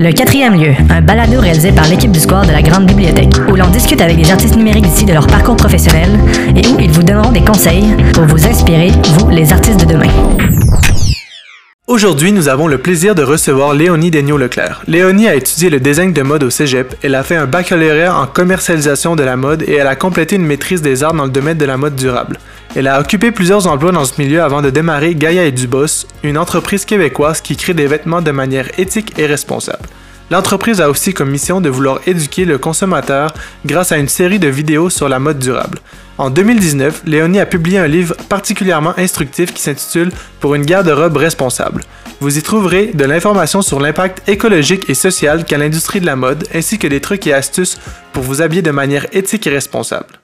Le quatrième lieu, un balado réalisé par l'équipe du Square de la Grande Bibliothèque, où l'on discute avec des artistes numériques d'ici de leur parcours professionnel et où ils vous donneront des conseils pour vous inspirer, vous, les artistes de demain. Aujourd'hui, nous avons le plaisir de recevoir Léonie Daigneault-Leclerc. Léonie a étudié le design de mode au cégep, elle a fait un baccalauréat en commercialisation de la mode et elle a complété une maîtrise des arts dans le domaine de la mode durable. Elle a occupé plusieurs emplois dans ce milieu avant de démarrer Gaia et Dubos, une entreprise québécoise qui crée des vêtements de manière éthique et responsable. L'entreprise a aussi comme mission de vouloir éduquer le consommateur grâce à une série de vidéos sur la mode durable. En 2019, Léonie a publié un livre particulièrement instructif qui s'intitule Pour une garde-robe responsable. Vous y trouverez de l'information sur l'impact écologique et social qu'a l'industrie de la mode, ainsi que des trucs et astuces pour vous habiller de manière éthique et responsable.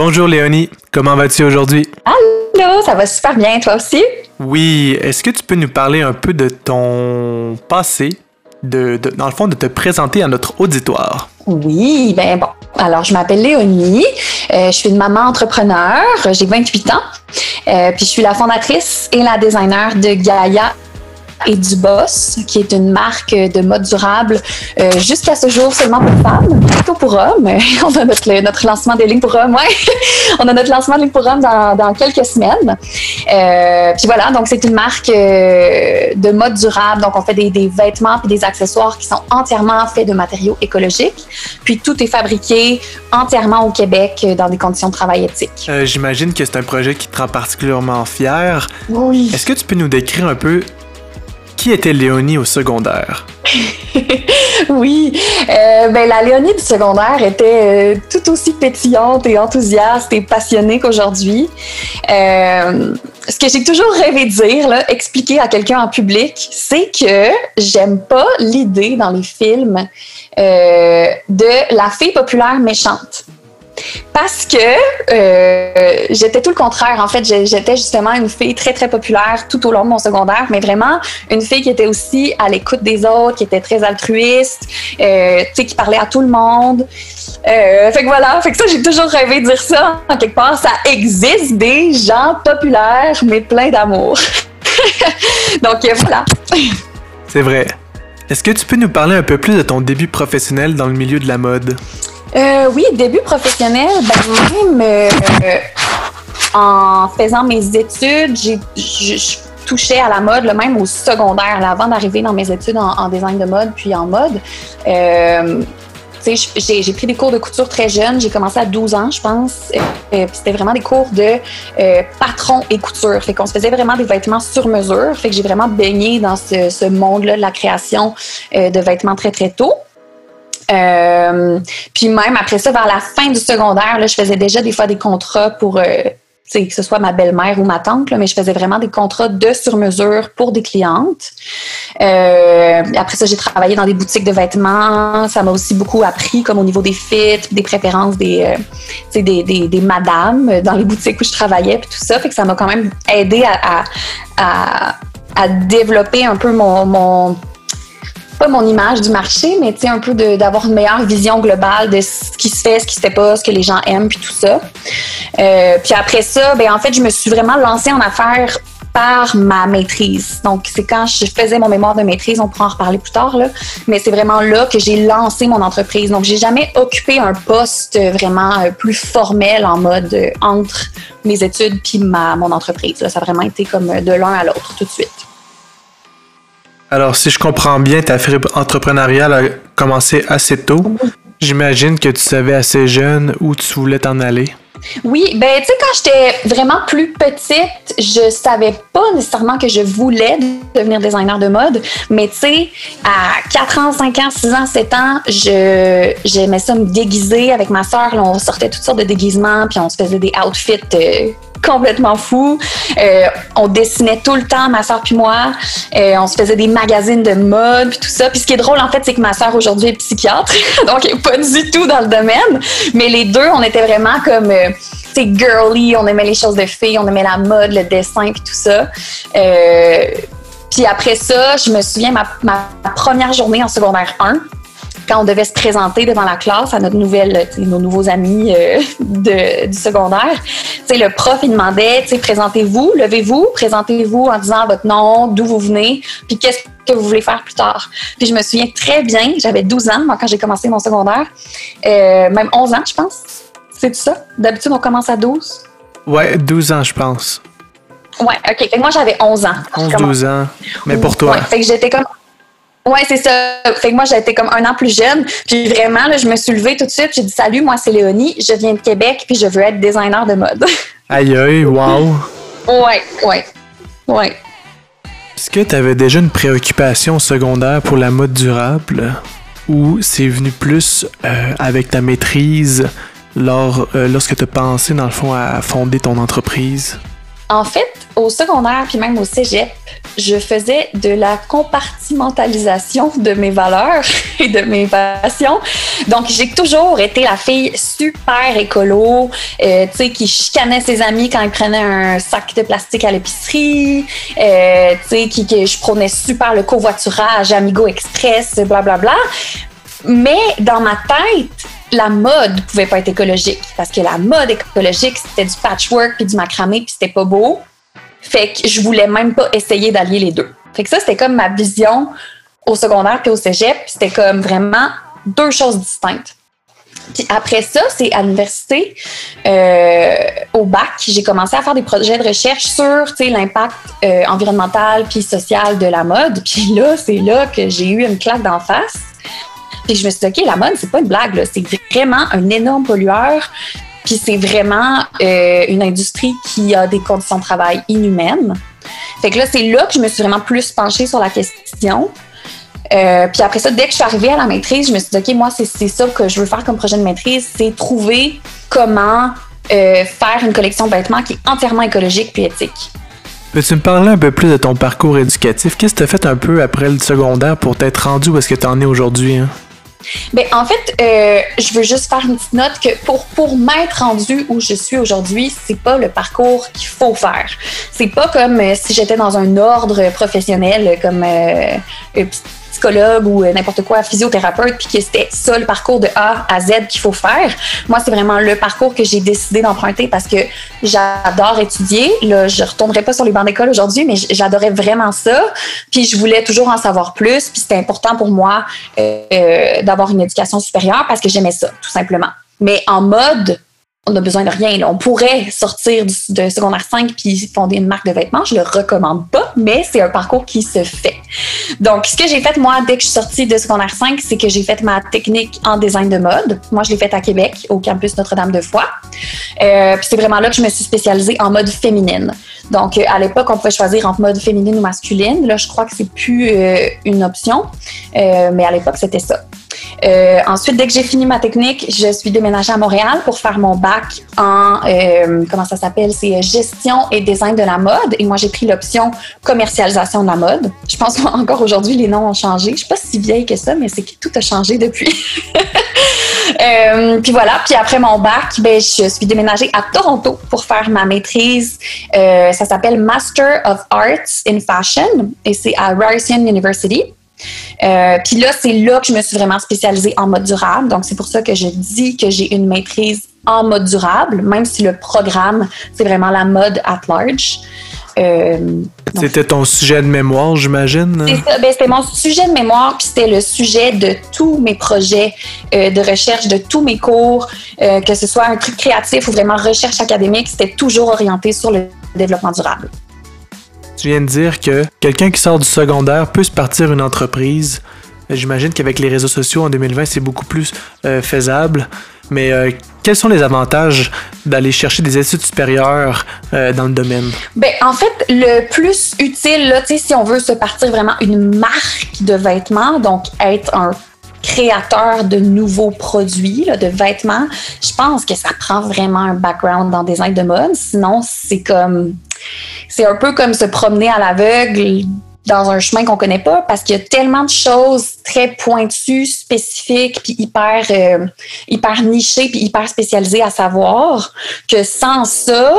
Bonjour Léonie, comment vas-tu aujourd'hui? Allô, ça va super bien, toi aussi? Oui, est-ce que tu peux nous parler un peu de ton passé, de, dans le fond, de te présenter à notre auditoire? Oui, ben bon. Alors, je m'appelle Léonie, euh, je suis une maman entrepreneur, j'ai 28 ans, euh, puis je suis la fondatrice et la designer de Gaia et du Boss, qui est une marque de mode durable euh, jusqu'à ce jour seulement pour femmes, plutôt pour hommes. On a notre, notre lancement des lignes pour hommes, ouais. On a notre lancement de lignes pour hommes dans, dans quelques semaines. Euh, puis voilà, donc c'est une marque euh, de mode durable. Donc on fait des, des vêtements et des accessoires qui sont entièrement faits de matériaux écologiques. Puis tout est fabriqué entièrement au Québec dans des conditions de travail éthiques. Euh, J'imagine que c'est un projet qui te rend particulièrement fier. Oui. Est-ce que tu peux nous décrire un peu qui était Léonie au secondaire? oui, euh, ben, la Léonie du secondaire était euh, tout aussi pétillante et enthousiaste et passionnée qu'aujourd'hui. Euh, ce que j'ai toujours rêvé de dire, expliquer à quelqu'un en public, c'est que j'aime pas l'idée dans les films de la fille populaire méchante. Parce que euh, j'étais tout le contraire. En fait, j'étais justement une fille très, très populaire tout au long de mon secondaire, mais vraiment une fille qui était aussi à l'écoute des autres, qui était très altruiste, euh, qui parlait à tout le monde. Euh, fait que voilà, fait que ça, j'ai toujours rêvé de dire ça. En quelque part, ça existe des gens populaires, mais pleins d'amour. Donc voilà. C'est vrai. Est-ce que tu peux nous parler un peu plus de ton début professionnel dans le milieu de la mode? Euh, oui, début professionnel, ben même euh, en faisant mes études, je touchais à la mode, même au secondaire, avant d'arriver dans mes études en, design de mode puis en mode. Euh, j'ai, j'ai pris des cours de couture très jeune. J'ai commencé à 12 ans, je pense. C'était vraiment des cours de patron et couture. Fait qu'on se faisait vraiment des vêtements sur mesure. Fait que j'ai vraiment baigné dans ce, monde-là de la création de vêtements très, très tôt. Euh, puis même après ça, vers la fin du secondaire, là, je faisais déjà des fois des contrats pour euh, que ce soit ma belle-mère ou ma tante, là, mais je faisais vraiment des contrats de sur-mesure pour des clientes. Euh, après ça, j'ai travaillé dans des boutiques de vêtements. Ça m'a aussi beaucoup appris, comme au niveau des fits, des préférences des, des, des, des, madames dans les boutiques où je travaillais, puis tout ça. Fait que ça m'a quand même aidé à, à, à, à développer un peu mon, mon pas mon image du marché, mais tu sais, un peu d'avoir une meilleure vision globale de ce qui se fait, ce qui se fait pas, ce que les gens aiment, puis tout ça. Euh, puis après ça, ben en fait, je me suis vraiment lancée en affaires par ma maîtrise. Donc, c'est quand je faisais mon mémoire de maîtrise, on pourra en reparler plus tard, là, mais c'est vraiment là que j'ai lancé mon entreprise. Donc, j'ai jamais occupé un poste vraiment plus formel en mode entre mes études puis ma, mon entreprise. Ça a vraiment été comme de l'un à l'autre tout de suite. Alors, si je comprends bien, ta fibre entrepreneuriale a commencé assez tôt. J'imagine que tu savais assez jeune où tu voulais t'en aller. Oui, ben tu sais, quand j'étais vraiment plus petite, je savais pas nécessairement que je voulais devenir designer de mode, mais tu sais, à 4 ans, 5 ans, 6 ans, 7 ans, je j'aimais ça me déguiser avec ma sœur. On sortait toutes sortes de déguisements, puis on se faisait des outfits euh, complètement fous. Euh, on dessinait tout le temps, ma soeur puis moi. Euh, on se faisait des magazines de mode puis tout ça. Puis ce qui est drôle en fait, c'est que ma soeur aujourd'hui est psychiatre, donc elle est pas du tout dans le domaine. Mais les deux, on était vraiment comme c'est girly, on aimait les choses de filles, on aimait la mode, le dessin puis tout ça. Euh, puis après ça, je me souviens ma, première journée en secondaire 1 quand on devait se présenter devant la classe à notre nouvelle, nos nouveaux amis euh, du secondaire, le prof, il demandait, présentez-vous, levez-vous, présentez-vous en disant votre nom, d'où vous venez, puis qu'est-ce que vous voulez faire plus tard. Puis je me souviens très bien, j'avais 12 ans, moi, quand j'ai commencé mon secondaire, euh, même 11 ans, je pense. C'est tout ça? D'habitude, on commence à 12? Ouais, 12 ans, je pense. Ouais, OK. Fait que moi, j'avais 11 ans. 11, 12 ans. Mais pour toi. Ouais, fait que j'étais comme oui, c'est ça. Fait que moi, j'étais comme un an plus jeune. Puis vraiment, là, je me suis levée tout de suite. J'ai dit Salut, moi, c'est Léonie. Je viens de Québec. Puis je veux être designer de mode. aïe, aïe, wow. Ouais, ouais. Ouais. Est-ce que tu avais déjà une préoccupation secondaire pour la mode durable? Ou c'est venu plus euh, avec ta maîtrise lors, euh, lorsque tu as pensé, dans le fond, à fonder ton entreprise? En fait, au secondaire, puis même au cégep, je faisais de la compartimentalisation de mes valeurs et de mes passions. Donc, j'ai toujours été la fille super écolo, euh, tu sais, qui chicanait ses amis quand ils prenaient un sac de plastique à l'épicerie, euh, tu sais, qui, que je prenais super le covoiturage, Amigo Express, blablabla. Bla, bla. Mais dans ma tête, la mode pouvait pas être écologique parce que la mode écologique, c'était du patchwork puis du macramé puis c'était pas beau. Fait que je voulais même pas essayer d'allier les deux. Fait que ça, c'était comme ma vision au secondaire puis au cégep. C'était comme vraiment deux choses distinctes. Puis après ça, c'est à l'université, euh, au bac, j'ai commencé à faire des projets de recherche sur l'impact euh, environnemental puis social de la mode. Puis là, c'est là que j'ai eu une claque d'en face. Puis je me suis dit, OK, la mode, c'est pas une blague, c'est vraiment un énorme pollueur. Puis c'est vraiment euh, une industrie qui a des conditions de travail inhumaines. Fait que là, c'est là que je me suis vraiment plus penchée sur la question. Euh, puis après ça, dès que je suis arrivée à la maîtrise, je me suis dit, OK, moi, c'est ça que je veux faire comme projet de maîtrise, c'est trouver comment euh, faire une collection de vêtements qui est entièrement écologique puis éthique. Peux-tu me parler un peu plus de ton parcours éducatif? Qu'est-ce que tu as fait un peu après le secondaire pour t'être rendu où est-ce que tu en es aujourd'hui? Hein? Ben, en fait, euh, je veux juste faire une petite note que pour, pour m'être rendu où je suis aujourd'hui, c'est pas le parcours qu'il faut faire. C'est pas comme euh, si j'étais dans un ordre professionnel comme euh, psychologue ou euh, n'importe quoi, physiothérapeute, puis que c'était ça le parcours de A à Z qu'il faut faire. Moi, c'est vraiment le parcours que j'ai décidé d'emprunter parce que j'adore étudier. Là, je retournerai pas sur les bancs d'école aujourd'hui, mais j'adorais vraiment ça. Puis je voulais toujours en savoir plus. Puis c'était important pour moi euh, d'avoir une éducation supérieure parce que j'aimais ça, tout simplement. Mais en mode on a besoin de rien. On pourrait sortir de secondaire 5 puis fonder une marque de vêtements. Je le recommande pas, mais c'est un parcours qui se fait. Donc, ce que j'ai fait, moi, dès que je suis sortie de secondaire 5, c'est que j'ai fait ma technique en design de mode. Moi, je l'ai faite à Québec, au campus Notre-Dame-de-Foix. Euh, puis c'est vraiment là que je me suis spécialisée en mode féminine. Donc, euh, à l'époque, on pouvait choisir entre mode féminine ou masculine. Là, je crois que c'est plus euh, une option, mais à l'époque, c'était ça. Euh, ensuite, dès que j'ai fini ma technique, je suis déménagée à Montréal pour faire mon bac en, euh, comment ça s'appelle, c'est gestion et design de la mode. Et moi, j'ai pris l'option commercialisation de la mode. Je pense qu'encore aujourd'hui, les noms ont changé. Je suis pas si vieille que ça, mais c'est que tout a changé depuis. euh, puis voilà. Puis après mon bac, ben, je suis déménagée à Toronto pour faire ma maîtrise. Euh, ça s'appelle Master of Arts in Fashion et c'est à Ryerson University. Euh, puis là, c'est là que je me suis vraiment spécialisée en mode durable. Donc, c'est pour ça que je dis que j'ai une maîtrise en mode durable, même si le programme, c'est vraiment la mode at large. Euh, c'était ton sujet de mémoire, j'imagine? Ben, c'était mon sujet de mémoire, puis c'était le sujet de tous mes projets euh, de recherche, de tous mes cours, que ce soit un truc créatif ou vraiment recherche académique, c'était toujours orienté sur le développement durable. Tu viens de dire que quelqu'un qui sort du secondaire peut se partir une entreprise. J'imagine qu'avec les réseaux sociaux en 2020, c'est beaucoup plus euh, faisable. Mais euh, quels sont les avantages d'aller chercher des études supérieures euh, dans le domaine? Ben, en fait, le plus utile, là, si on veut se partir vraiment une marque de vêtements, donc être un créateur de nouveaux produits, là, de vêtements, je pense que ça prend vraiment un background dans des design de mode. Sinon, c'est comme c'est un peu comme se promener à l'aveugle dans un chemin qu'on connaît pas parce qu'il y a tellement de choses très pointues, spécifiques, puis hyper, euh, hyper nichées, puis hyper spécialisées à savoir que sans ça,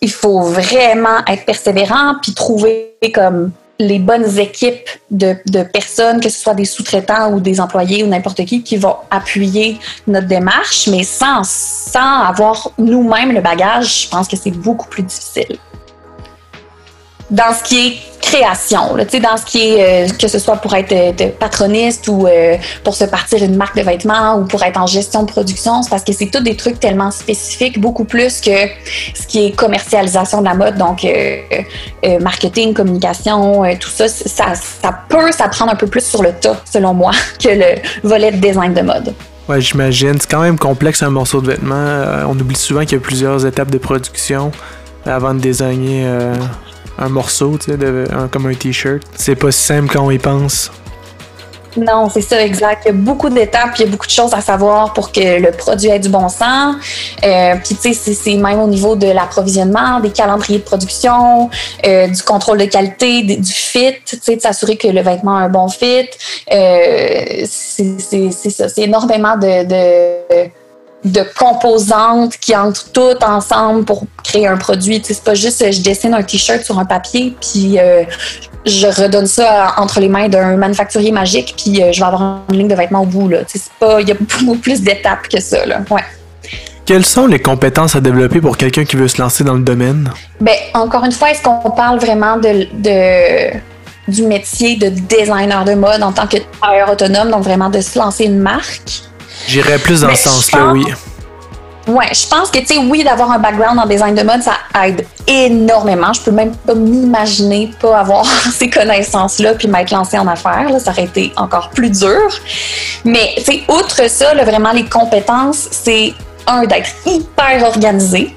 il faut vraiment être persévérant puis trouver comme les bonnes équipes de, personnes, que ce soit des sous-traitants ou des employés ou n'importe qui, qui vont appuyer notre démarche, mais sans, sans avoir nous-mêmes le bagage, je pense que c'est beaucoup plus difficile. Dans ce qui est création, dans ce qui est, euh, que ce soit pour être euh, patroniste ou euh, pour se partir une marque de vêtements ou pour être en gestion de production, c'est parce que c'est tous des trucs tellement spécifiques, beaucoup plus que ce qui est commercialisation de la mode, donc marketing, communication, tout ça, ça, peut s'apprendre un peu plus sur le tas, selon moi, que le volet de design de mode. Ouais, j'imagine. C'est quand même complexe un morceau de vêtement. on oublie souvent qu'il y a plusieurs étapes de production avant de designer un morceau, tu sais, comme un t-shirt. C'est pas simple quand on y pense. Non, c'est ça, exact. Il y a beaucoup d'étapes, il y a beaucoup de choses à savoir pour que le produit ait du bon sens. Euh, puis, tu sais, c'est même au niveau de l'approvisionnement, des calendriers de production, euh, du contrôle de qualité, du fit, tu sais, de s'assurer que le vêtement a un bon fit. Euh, c'est ça, c'est énormément de de composantes qui entrent toutes ensemble pour créer un produit. c'est pas juste je dessine un t-shirt sur un papier puis euh, je redonne ça entre les mains d'un manufacturier magique puis euh, je vais avoir une ligne de vêtements au bout là. c'est pas il y a beaucoup plus d'étapes que ça là. Ouais. Quelles sont les compétences à développer pour quelqu'un qui veut se lancer dans le domaine? Ben, encore une fois, est-ce qu'on parle vraiment de, de du métier de designer de mode en tant que travailleur autonome, donc vraiment de se lancer une marque? J'irais plus dans ce sens-là, oui. Ouais, je pense que, tu sais, oui, d'avoir un background en design de mode, ça aide énormément. Je peux même pas m'imaginer pas avoir ces connaissances-là puis m'être lancé en affaires. Là, ça aurait été encore plus dur. Mais, tu sais, outre ça, là, vraiment, les compétences, c'est un, d'être hyper organisé.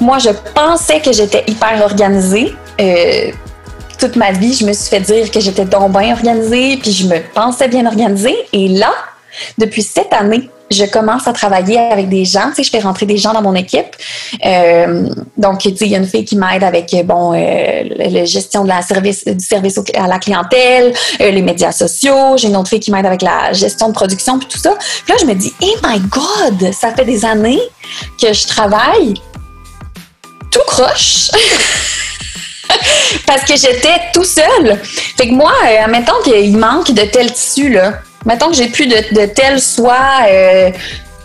Moi, je pensais que j'étais hyper organisée. Euh, toute ma vie, je me suis fait dire que j'étais donc bien organisée, puis je me pensais bien organisée. Et là, depuis cette année, je commence à travailler avec des gens. Tu sais, je fais rentrer des gens dans mon équipe. Euh, donc, tu sais, il y a une fille qui m'aide avec bon euh, la gestion de la service du service à la clientèle, euh, les médias sociaux. J'ai une autre fille qui m'aide avec la gestion de production puis tout ça. Puis là, je me dis, hey my God, ça fait des années que je travaille tout croche. Parce que j'étais tout seul. Fait que moi, admettons qu'il manque de tel tissu, là mettons que j'ai plus de, de tel soie, euh,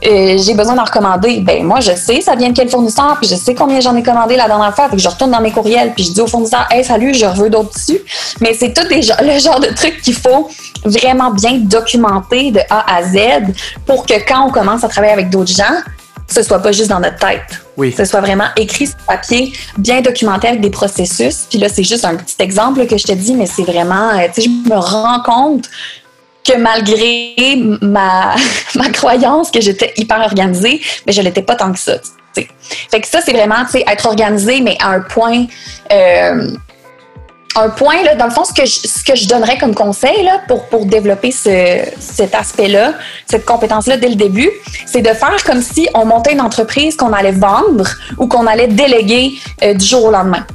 euh, j'ai besoin d'en recommander. Ben moi, je sais ça vient de quel fournisseur, puis je sais combien j'en ai commandé la dernière fois. Que je retourne dans mes courriels, puis je dis au fournisseur, hey salut, je veux d'autres tissus. Mais c'est tout des, le genre de truc qu'il faut vraiment bien documenter de A à Z pour que quand on commence à travailler avec d'autres gens, ce soit pas juste dans notre tête. Oui. Ce soit vraiment écrit sur papier, bien documenté avec des processus. Puis là, c'est juste un petit exemple que je te dis, mais c'est vraiment, euh, tu sais, je me rends compte que malgré ma, ma croyance que j'étais hyper organisée, mais je l'étais pas tant que ça. Fait que ça, c'est vraiment être organisé, mais à un point. Euh, un point, là, dans le fond, ce que je, ce que je donnerais comme conseil là, pour, pour développer ce, cet aspect-là, cette compétence-là dès le début, c'est de faire comme si on montait une entreprise qu'on allait vendre ou qu'on allait déléguer euh, du jour au lendemain.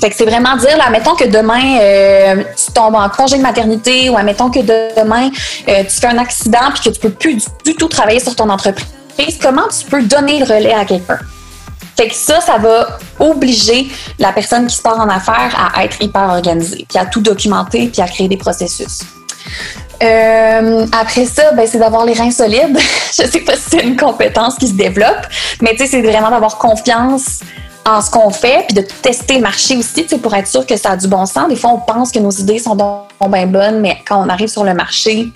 Fait que c'est vraiment dire, là, mettons que demain, euh, tu tombes en congé de maternité ou admettons que demain, euh, tu fais un accident puis que tu peux plus du, tout travailler sur ton entreprise, comment tu peux donner le relais à quelqu'un? Fait que ça, ça va obliger la personne qui se part en affaires à être hyper organisée, puis à tout documenter, puis à créer des processus. Euh, après ça, ben, c'est d'avoir les reins solides. Je sais pas si c'est une compétence qui se développe, mais tu c'est vraiment d'avoir confiance en ce qu'on fait, puis de tester le marché aussi, pour être sûr que ça a du bon sens. Des fois, on pense que nos idées sont bien bonnes, mais quand on arrive sur le marché,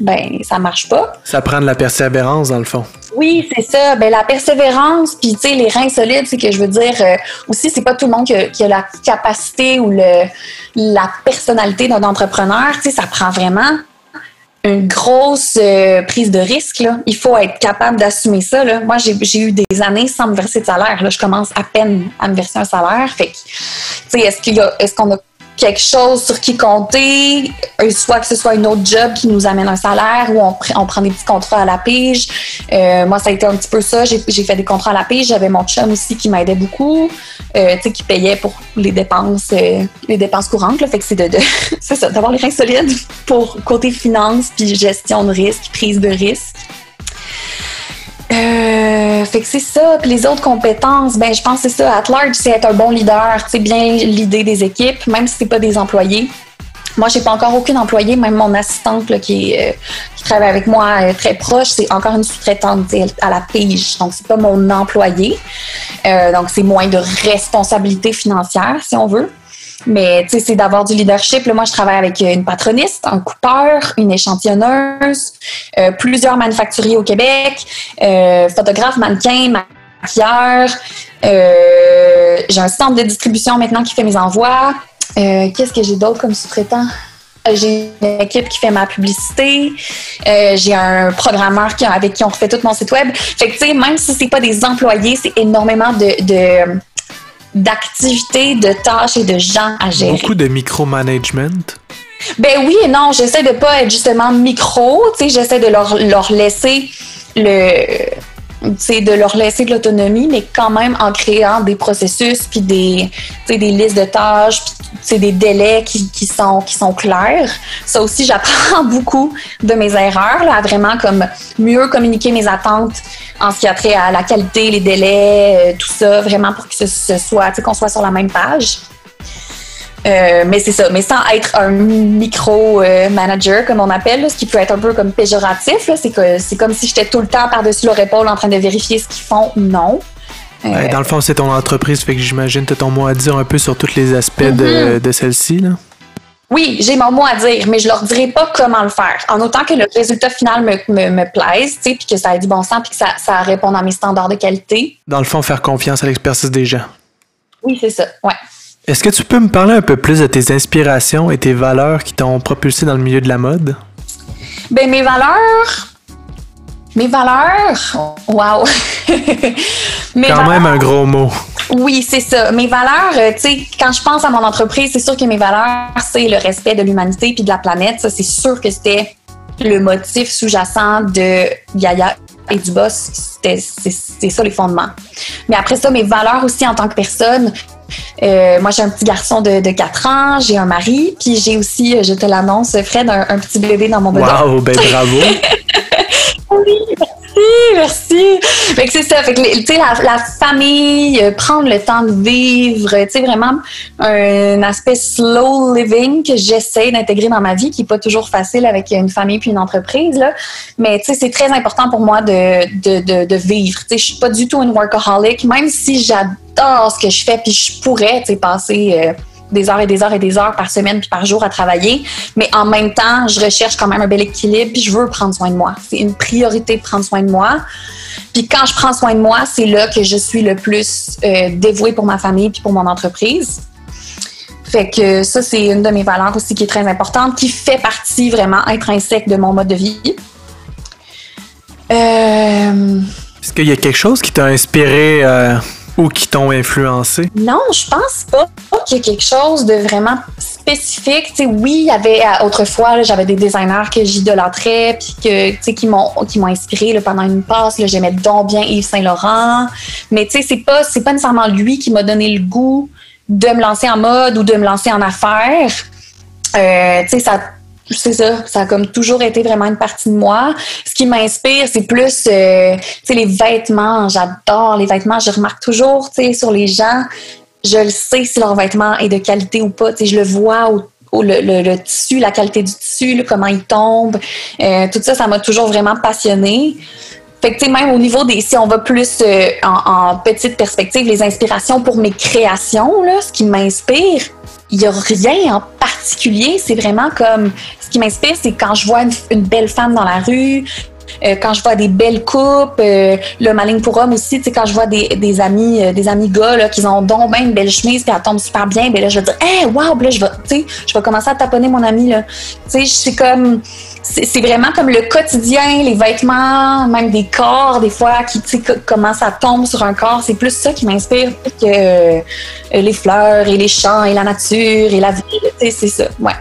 ben ça marche pas. Ça prend de la persévérance dans le fond. Oui, c'est ça. Ben la persévérance, puis tu sais les reins solides, c'est que je veux dire euh, aussi c'est pas tout le monde qui a, la capacité ou le la personnalité d'un entrepreneur. Tu sais, ça prend vraiment une grosse euh, prise de risque. Là. Il faut être capable d'assumer ça. Là. Moi, j'ai eu des années sans me verser de salaire. Là. Je commence à peine à me verser un salaire. Fait est-ce qu'il y a, est-ce qu'on a quelque chose sur qui compter, euh, soit que ce soit une autre job qui nous amène un salaire ou on, prend des petits contrats à la pige. Euh, moi, ça a été un petit peu ça. J'ai, fait des contrats à la pige. J'avais mon chum aussi qui m'aidait beaucoup, euh, tu sais, qui payait pour les dépenses, les dépenses courantes. Là. Fait que c'est de, de c'est ça, d'avoir les reins solides pour côté finance puis gestion de risque, prise de risque. Euh, fait que c'est ça. Puis les autres compétences, ben je pense que c'est ça. At large, c'est être un bon leader, c'est bien l'idée des équipes, même si c'est pas des employés. Moi, j'ai pas encore aucune employée, même mon assistante euh, qui travaille avec moi très proche, c'est encore une sous-traitante à la pige. Donc, c'est pas mon employé. Euh, donc, c'est moins de responsabilité financière, si on veut. Mais tu sais, c'est d'avoir du leadership. Moi, je travaille avec une patroniste, un coupeur, une échantillonneuse, plusieurs manufacturiers au Québec, euh, photographe, mannequin, maquilleur. j'ai un centre de distribution maintenant qui fait mes envois. Euh, qu'est-ce que j'ai d'autre comme sous-traitant? Euh, j'ai une équipe qui fait ma publicité. Euh, j'ai un programmeur avec qui on refait tout mon site web. Fait que, tu sais, même si c'est pas des employés, c'est énormément de, d'activités, de tâches et de gens à gérer. Beaucoup de micromanagement? Ben oui et non, j'essaie de pas être justement micro, tu sais, j'essaie de leur, leur laisser le de leur laisser de l'autonomie, mais quand même en créant des processus, puis des, des listes de tâches, puis des délais qui, qui, sont, qui sont clairs. Ça aussi, j'apprends beaucoup de mes erreurs, là, vraiment comme mieux communiquer mes attentes en ce qui a trait à la qualité, les délais, euh, tout ça, vraiment pour que ce, ce soit, qu'on soit sur la même page. Euh, mais c'est ça, mais sans être un micro-manager, comme on appelle, ce qui peut être un peu comme péjoratif. C'est que c'est comme si j'étais tout le temps par-dessus leur épaule en train de vérifier ce qu'ils font. Non. Euh, dans le fond, c'est ton entreprise, fait que j'imagine que tu as ton mot à dire un peu sur tous les aspects de, mm-hmm. celle-ci. Oui, j'ai mon mot à dire, mais je leur dirai pas comment le faire. En autant que le résultat final me, me, me plaise, puis que ça ait du bon sens, puis que ça, ça réponde à mes standards de qualité. Dans le fond, faire confiance à l'expertise des gens. Oui, c'est ça, ouais. Est-ce que tu peux me parler un peu plus de tes inspirations et tes valeurs qui t'ont propulsé dans le milieu de la mode? Ben, mes valeurs. Mes valeurs. Wow! Quand même un gros mot. Oui, c'est ça. Mes valeurs, euh, tu sais, quand je pense à mon entreprise, c'est sûr que mes valeurs, c'est le respect de l'humanité puis de la planète. Ça, c'est sûr que c'était le motif sous-jacent de Gaia et du boss. C'est ça les fondements. Mais après ça, mes valeurs aussi en tant que personne, euh, moi, j'ai un petit garçon de, de 4 ans, j'ai un mari, puis j'ai aussi, euh, je te l'annonce, Fred, un, un, petit bébé dans mon bedon. Wow, ben bravo! oui, merci, merci. c'est ça. Fait que, la, la, famille, euh, prendre le temps de vivre, tu sais, vraiment un aspect slow living que j'essaie d'intégrer dans ma vie, qui n'est pas toujours facile avec une famille puis une entreprise, là. Mais, tu sais, c'est très important pour moi de, de, de, de vivre. Tu sais, je suis pas du tout une workaholic, même si j'adore ce que je fais, puis je pourrais, passer... Euh, des heures et des heures et des heures par semaine puis par jour à travailler. Mais en même temps, je recherche quand même un bel équilibre puis je veux prendre soin de moi. C'est une priorité de prendre soin de moi. Puis quand je prends soin de moi, c'est là que je suis le plus euh, dévouée pour ma famille puis pour mon entreprise. Fait que ça, c'est une de mes valeurs aussi qui est très importante, qui fait partie vraiment intrinsèque de mon mode de vie. Euh... Est-ce qu'il y a quelque chose qui t'a inspiré euh, ou qui t'ont influencé? Non, je pense pas qu'il y ait quelque chose de vraiment spécifique. oui, il y avait autrefois, j'avais des designers que j'idolâtrais puis qui m'ont qui m'ont inspiré pendant une passe. J'aimais donc bien Yves Saint Laurent, mais tu sais, c'est pas c'est pas nécessairement lui qui m'a donné le goût de me lancer en mode ou de me lancer en affaires. Euh, tu ça c'est ça, ça a comme toujours été vraiment une partie de moi. Ce qui m'inspire, c'est plus, euh, les vêtements. J'adore les vêtements. Je remarque toujours, sur les gens, je le sais si leur vêtement est de qualité ou pas. Je le vois le, tissu, la qualité du tissu, comment il tombe. Euh, tout ça, ça m'a toujours vraiment passionnée. Fait que, même au niveau des, si on va plus euh, en, en, petite perspective, les inspirations pour mes créations, là, ce qui m'inspire, il n'y a rien en particulier. C'est vraiment comme ce qui m'inspire, c'est quand je vois une, belle femme dans la rue, euh, quand je vois des belles coupes, euh, le malin pour homme aussi, tu sais, quand je vois des, des amis, euh, des amis gars là, qui ont donc une belle chemise puis elle tombe super bien, ben là je vais dire, hey, wow, là je vais, tu sais, je vais commencer à taponner mon ami là. Tu sais, c'est comme c'est vraiment comme le quotidien, les vêtements, même des corps, des fois, qui, tu sais, comment ça tombe sur un corps. C'est plus ça qui m'inspire que euh, les fleurs et les champs et la nature et la sais, c'est ça, ouais.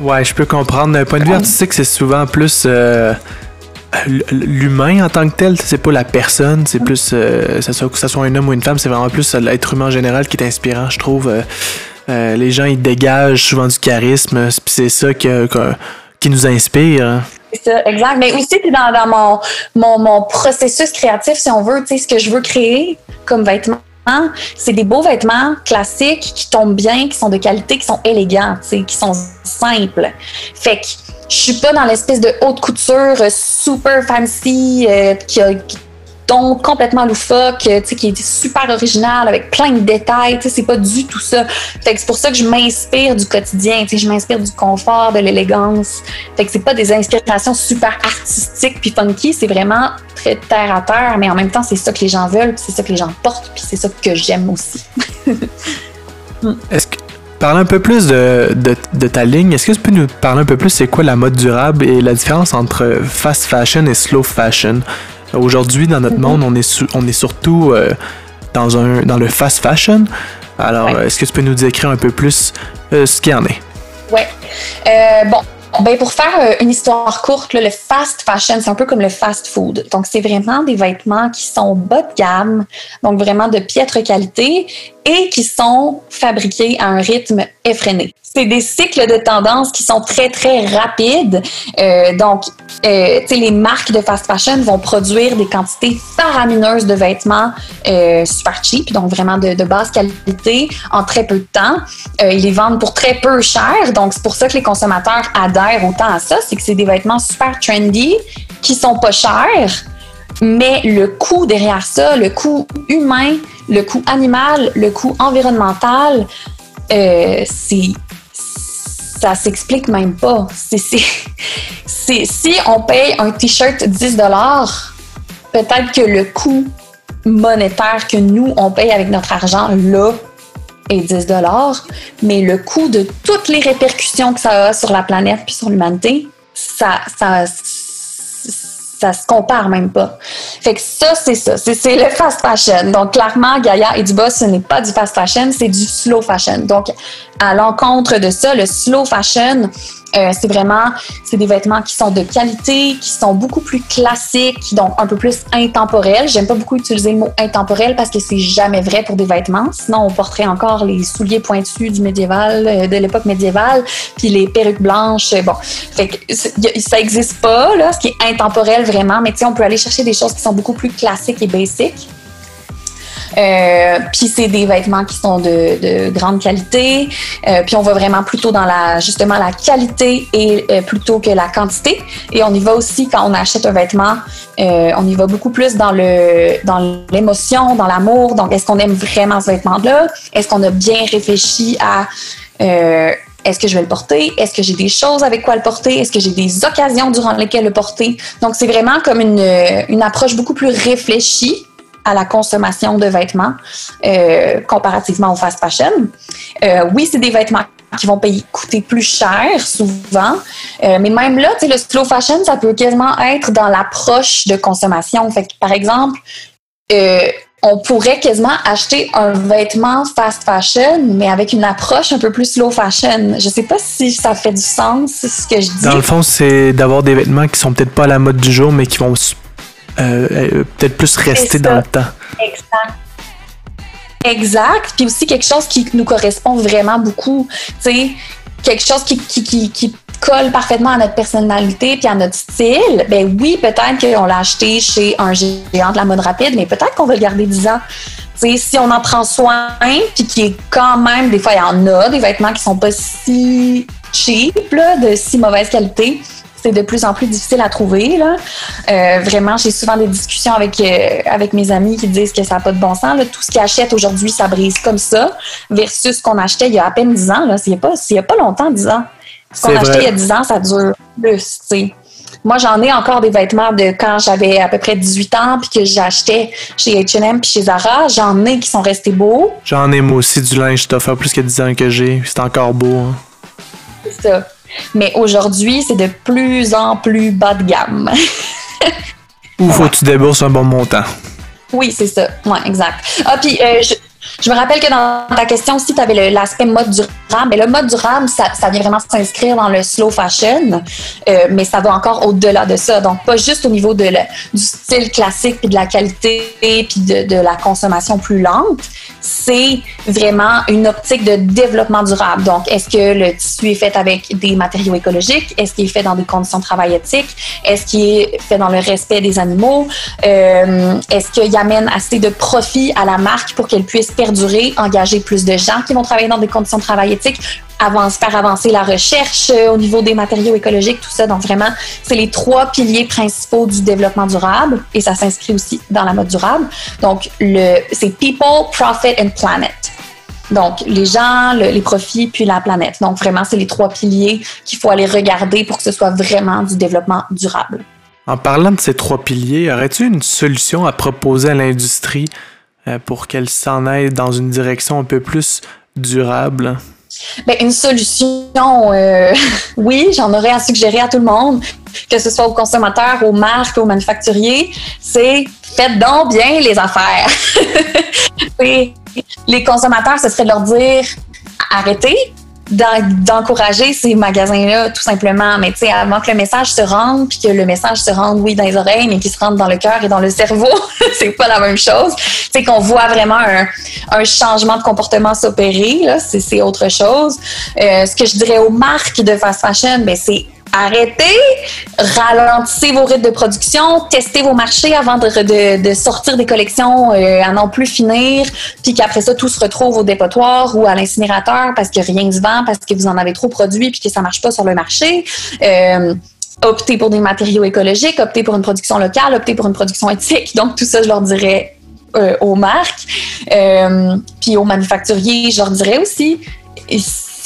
ouais, je peux comprendre. D'un point de vue artistique, c'est souvent plus... Euh, l'humain en tant que tel, c'est pas la personne, c'est plus, euh, que ça soit un homme ou une femme, c'est vraiment plus l'être humain en général qui est inspirant, je trouve. Euh, les gens, ils dégagent souvent du charisme. c'est ça qui nous inspire. Hein. c'est ça, exact. Mais aussi, dans, dans mon, mon, mon processus créatif, si on veut, ce que je veux créer comme vêtements. C'est des beaux vêtements classiques qui tombent bien, qui sont de qualité, qui sont élégants, qui sont simples. Fait que je suis pas dans l'espèce de haute couture euh, super fancy euh, qui, a, tombe complètement loufoque, tu sais, qui est super original avec plein de détails. Tu sais, c'est pas du tout ça. Fait c'est pour ça que je m'inspire du quotidien. Tu sais, je m'inspire du confort, de l'élégance. Fait c'est pas des inspirations super artistiques puis funky. C'est vraiment très terre à terre, mais en même temps, c'est ça que les gens veulent, c'est ça que les gens portent, puis c'est ça que j'aime aussi. Parle un peu plus de, de, de ta ligne. Est-ce que tu peux nous parler un peu plus c'est quoi la mode durable et la différence entre fast fashion et slow fashion? Aujourd'hui, dans notre monde, on est, su- on est surtout euh, dans, un, dans le fast fashion. Alors, Ouais. est-ce que tu peux nous décrire un peu plus euh, ce qu'il y en est? Euh, bon. Ben pour faire euh, une histoire courte, là, le fast fashion, c'est un peu comme le fast food. Donc, c'est vraiment des vêtements qui sont bas de gamme, donc vraiment de piètre qualité et qui sont fabriqués à un rythme effréné. C'est des cycles de tendance qui sont très, très rapides. Euh, donc, euh, les marques de fast fashion vont produire des quantités faramineuses de vêtements euh, super cheap, donc vraiment de, de basse qualité, en très peu de temps. Euh, ils les vendent pour très peu cher, donc c'est pour ça que les consommateurs adhèrent autant à ça, c'est que c'est des vêtements super trendy, qui sont pas chers, mais le coût derrière ça, le coût humain, le coût animal, le coût environnemental, euh, c'est ça s'explique même pas. Si on paye un t-shirt 10 peut-être que le coût monétaire que nous, on paye avec notre argent là est 10 mais le coût de toutes les répercussions que ça a sur la planète puis sur l'humanité, ça, ça, ça se compare même pas. Fait que ça, c'est ça. C'est, le fast fashion. Donc, clairement, Gaïa et Dubois, ce n'est pas du fast fashion, c'est du slow fashion. Donc, à l'encontre de ça, le slow fashion, euh, c'est vraiment, c'est des vêtements qui sont de qualité, qui sont beaucoup plus classiques, donc un peu plus intemporels. J'aime pas beaucoup utiliser le mot intemporel parce que c'est jamais vrai pour des vêtements. Sinon, on porterait encore les souliers pointus du médiéval, euh, de l'époque médiévale, puis les perruques blanches. euh, Bon, fait que ça existe pas là, ce qui est intemporel vraiment. Mais tu on peut aller chercher des choses qui sont beaucoup plus classiques et basiques. Euh, puis c'est des vêtements qui sont de, de grande qualité. Euh, puis on va vraiment plutôt dans la justement la qualité et euh, plutôt que la quantité. Et on y va aussi quand on achète un vêtement, euh, on y va beaucoup plus dans le dans l'émotion, dans l'amour. Donc est-ce qu'on aime vraiment ce vêtement-là? Est-ce qu'on a bien réfléchi à euh, est-ce que je vais le porter? Est-ce que j'ai des choses avec quoi le porter? Est-ce que j'ai des occasions durant lesquelles le porter? Donc, c'est vraiment comme une, une approche beaucoup plus réfléchie à la consommation de vêtements euh, comparativement au fast fashion. Euh, oui, c'est des vêtements qui vont payer, coûter plus cher souvent, Euh, mais même là, le slow fashion, ça peut quasiment être dans l'approche de consommation. Par exemple, on pourrait quasiment acheter un vêtement fast fashion, mais avec une approche un peu plus slow fashion. Je sais pas si ça fait du sens, ce que je dis. Dans le fond, c'est d'avoir des vêtements qui sont peut-être pas à la mode du jour, mais qui vont euh, euh, peut-être plus rester dans le temps. Exact. Exact. Puis aussi quelque chose qui nous correspond vraiment beaucoup. Tu sais, quelque chose qui, qui, qui, qui colle parfaitement à notre personnalité puis à notre style. Ben oui, peut-être qu'on l'a acheté chez un géant de la mode rapide, mais peut-être qu'on va le garder 10 ans. Tu sais, si on en prend soin, puis qui est quand même, des fois, il y en a des vêtements qui sont pas si cheap, là, de si mauvaise qualité. C'est de plus en plus difficile à trouver. Là. Euh, vraiment, j'ai souvent des discussions avec, euh, avec mes amis qui disent que ça n'a pas de bon sens. Là. Tout ce qu'ils achètent aujourd'hui, ça brise comme ça, versus ce qu'on achetait il y a à peine 10 ans. Là. Il n'y a, pas- il y a pas longtemps, 10 ans. Ce qu'on achetait il y a 10 ans, ça dure plus. Moi, j'en ai encore des vêtements de quand j'avais à peu près 18 ans, puis que j'achetais chez H&M puis chez Zara. J'en ai qui sont restés beaux. J'en ai moi aussi du linge, fait plus que 10 ans que j'ai. C'est encore beau. hein. C'est ça. Mais aujourd'hui, c'est de plus en plus bas de gamme. Ou faut que tu débourses un bon montant. Oui, c'est ça. Ouais, exact. Ah, puis euh, je, je me rappelle que dans ta question aussi, tu avais l'aspect mode Mais le mode durable, ça, vient vraiment s'inscrire dans le slow fashion, euh, mais ça va encore au-delà de ça. Donc, pas juste au niveau du style classique, puis de la qualité, puis de, de la consommation plus lente. C'est vraiment une optique de développement durable. Donc, est-ce que le tissu est fait avec des matériaux écologiques? Est-ce qu'il est fait dans des conditions de travail éthiques? Est-ce qu'il est fait dans le respect des animaux? Euh, est-ce qu'il amène assez de profit à la marque pour qu'elle puisse perdurer, engager plus de gens qui vont travailler dans des conditions de travail éthiques? avance, faire avancer la recherche euh, au niveau des matériaux écologiques, tout ça. Donc vraiment, c'est les trois piliers principaux du développement durable et ça s'inscrit aussi dans la mode durable. Donc c'est people, profit and planet. Donc les gens, les profits puis la planète. Donc vraiment, c'est les trois piliers qu'il faut aller regarder pour que ce soit vraiment du développement durable. En parlant de ces trois piliers, aurais-tu une solution à proposer à l'industrie pour qu'elle s'en aille dans une direction un peu plus durable? Bien, une solution, euh, oui, j'en aurais à suggérer à tout le monde, que ce soit aux consommateurs, aux marques, aux manufacturiers, c'est faites donc bien les affaires. les consommateurs, ce serait de leur dire arrêtez, d'encourager ces magasins-là, tout simplement. Mais tu sais, avant que le message se rende, puis que le message se rende, oui, dans les oreilles, mais qu'il se rende dans le cœur et dans le cerveau, c'est pas la même chose. C'est qu'on voit vraiment un, un, changement de comportement s'opérer, là, c'est autre chose. Euh, ce que je dirais aux marques de fast fashion, ben c'est arrêtez, ralentissez vos rythmes de production, testez vos marchés avant de, sortir des collections euh, à non plus finir, puis qu'après ça, tout se retrouve au dépotoir ou à l'incinérateur parce que rien ne se vend, parce que vous en avez trop produit puis que ça marche pas sur le marché. Euh, optez pour des matériaux écologiques, optez pour une production locale, optez pour une production éthique. Donc, tout ça, je leur dirais euh, aux marques. puis aux manufacturiers, je leur dirais aussi,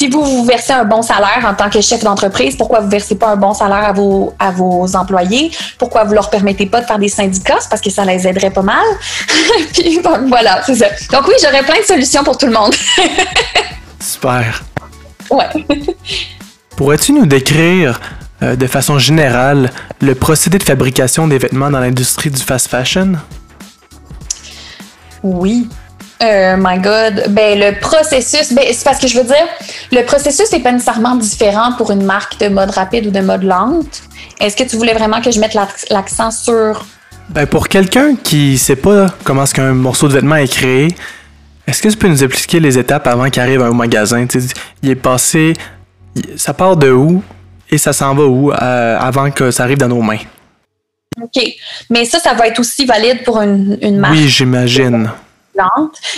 si vous vous versez un bon salaire en tant que chef d'entreprise, pourquoi vous ne versez pas un bon salaire à vos, à vos employés? Pourquoi vous ne leur permettez pas de faire des syndicats? C'est parce que ça les aiderait pas mal. Puis voilà, c'est ça. Donc oui, j'aurais plein de solutions pour tout le monde. Super. Ouais. Pourrais-tu nous décrire euh, de façon générale le procédé de fabrication des vêtements dans l'industrie du fast fashion? Oui. Euh, my God. Ben, le processus, ben, c'est parce que je veux dire, le processus n'est pas nécessairement différent pour une marque de mode rapide ou de mode lente. Est-ce que tu voulais vraiment que je mette l'accent sur? Ben, pour quelqu'un qui sait pas comment est-ce qu'un morceau de vêtement est créé, est-ce que tu peux nous expliquer les étapes avant qu'il arrive au magasin? il est passé. Ça part de où et ça s'en va où euh, avant que ça arrive dans nos mains? OK. Mais ça, ça va être aussi valide pour une, une marque. Oui, j'imagine.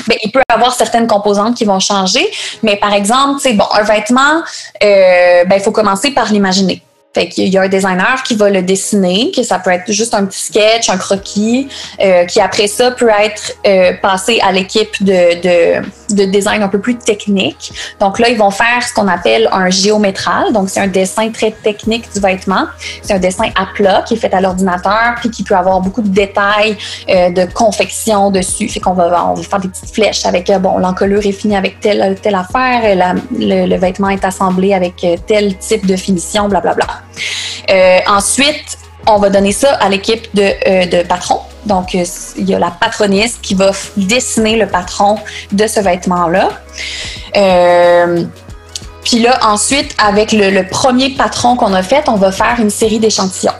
Ben, il peut y avoir certaines composantes qui vont changer, mais par exemple, bon, un vêtement, euh, ben, il faut commencer par l'imaginer. Fait qu'il y a un designer qui va le dessiner, que ça peut être juste un petit sketch, un croquis, euh, qui après ça peut être euh, passé à l'équipe de, de, de, design un peu plus technique. Donc là, ils vont faire ce qu'on appelle un géométral. Donc c'est un dessin très technique du vêtement. C'est un dessin à plat qui est fait à l'ordinateur, puis qui peut avoir beaucoup de détails euh, de confection dessus. Fait qu'on va, on va faire des petites flèches avec, euh, bon, l'encolure est finie avec telle, telle affaire, le, le, vêtement est assemblé avec euh, tel type de finition, blablabla. Bla, bla. Ensuite, on va donner ça à l'équipe de, euh, de patrons. Donc, euh, il y a la patroniste qui va dessiner le patron de ce vêtement-là. puis là, ensuite, avec le, premier patron qu'on a fait, on va faire une série d'échantillons.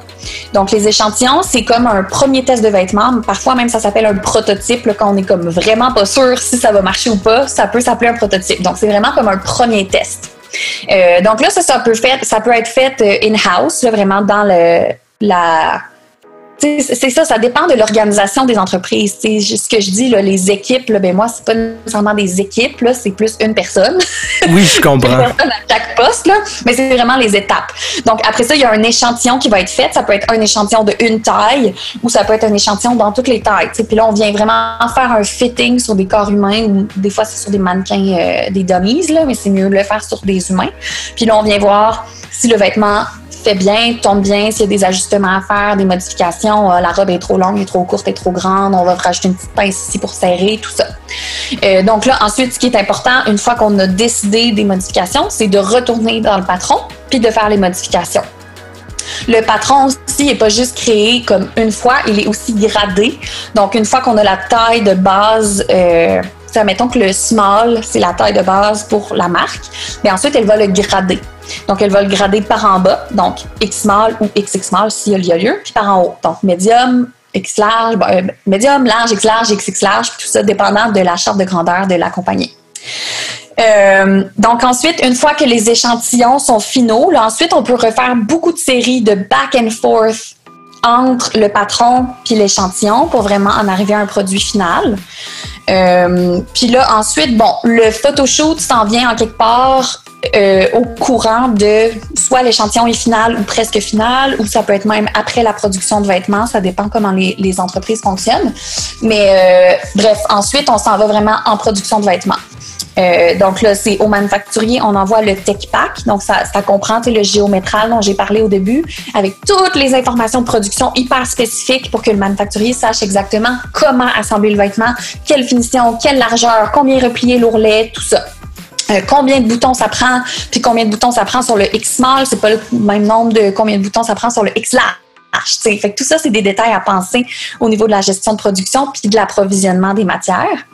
Donc, les échantillons, c'est comme un premier test de vêtement. Parfois, même, ça s'appelle un prototype. quand on est comme vraiment pas sûr si ça va marcher ou pas, ça peut s'appeler un prototype. Donc, c'est vraiment comme un premier test. Euh, donc là, ça, ça peut, être fait euh, in-house, vraiment dans le, la, c'est ça, ça dépend de l'organisation des entreprises. ce que je dis, là, les équipes, là, ben moi, c'est pas nécessairement des équipes, c'est plus une personne. Oui, je comprends. une personne à chaque poste, là, mais c'est vraiment les étapes. Donc, après ça, il y a un échantillon qui va être fait. Ça peut être un échantillon de une taille ou ça peut être un échantillon dans toutes les tailles. Puis là, on vient vraiment faire un fitting sur des corps humains ou des fois, c'est sur des mannequins, euh, des dummies, là, mais c'est mieux de le faire sur des humains. Puis là, on vient voir si le vêtement fait bien, tombe bien, s'il y a des ajustements à faire, des modifications, euh, la robe est trop longue, est trop courte, est trop grande, on va rajouter une petite pince ici pour serrer, tout ça. Euh, donc là, ensuite, ce qui est important, une fois qu'on a décidé des modifications, c'est de retourner dans le patron puis de faire les modifications. Le patron aussi n'est pas juste créé comme une fois, il est aussi gradé. Donc, une fois qu'on a la taille de base euh, mettons que le small, c'est la taille de base pour la marque, mais ensuite, elle va le grader. Donc, elle va le grader par en bas, donc X small ou XX small s'il y a lieu, puis par en haut. Donc, médium, X large, euh, médium, large, X large, XX large, puis tout ça dépendant de la charte de grandeur de la compagnie. Euh, donc ensuite, une fois que les échantillons sont finaux, là, ensuite on peut refaire beaucoup de séries de back and forth entre le patron puis l'échantillon pour vraiment en arriver à un produit final. Euh, puis là, ensuite, bon, le photoshoot s'en vient en quelque part euh, au courant de soit l'échantillon est final ou presque final, ou ça peut être même après la production de vêtements. Ça dépend comment les, les entreprises fonctionnent. Mais euh, bref, ensuite, on s'en va vraiment en production de vêtements. Euh, donc là, c'est au manufacturier, on envoie le tech pack. Donc ça, ça comprend le géométral dont j'ai parlé au début, avec toutes les informations de production hyper spécifiques pour que le manufacturier sache exactement comment assembler le vêtement, quelle finition, quelle largeur, combien replier l'ourlet, tout ça. Euh, combien de boutons ça prend, puis combien de boutons ça prend sur le X small, c'est pas le même nombre de combien de boutons ça prend sur le X large. Fait que tout ça, c'est des détails à penser au niveau de la gestion de production puis de l'approvisionnement des matières.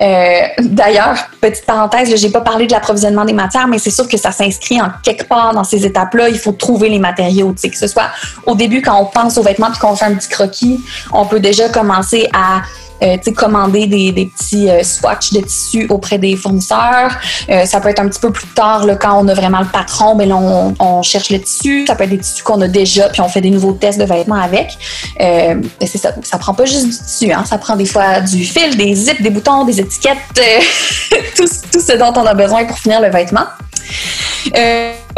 Euh, D'ailleurs, petite parenthèse, j'ai pas parlé de l'approvisionnement des matières, mais c'est sûr que ça s'inscrit en quelque part dans ces étapes-là. Il faut trouver les matériaux. Que ce soit au début quand on pense aux vêtements puis qu'on fait un petit croquis, on peut déjà commencer à euh, commander des, des petits euh, swatchs de tissus auprès des fournisseurs. Euh, ça peut être un petit peu plus tard là, quand on a vraiment le patron, mais là, on, on, cherche le tissu. Ça peut être des tissus qu'on a déjà, puis on fait des nouveaux tests de vêtements avec. Euh, c'est ça. Ça prend pas juste du tissu, hein. ça prend des fois du fil, des zips, des boutons, des étiquettes, euh, tout, tout ce dont on a besoin pour finir le vêtement.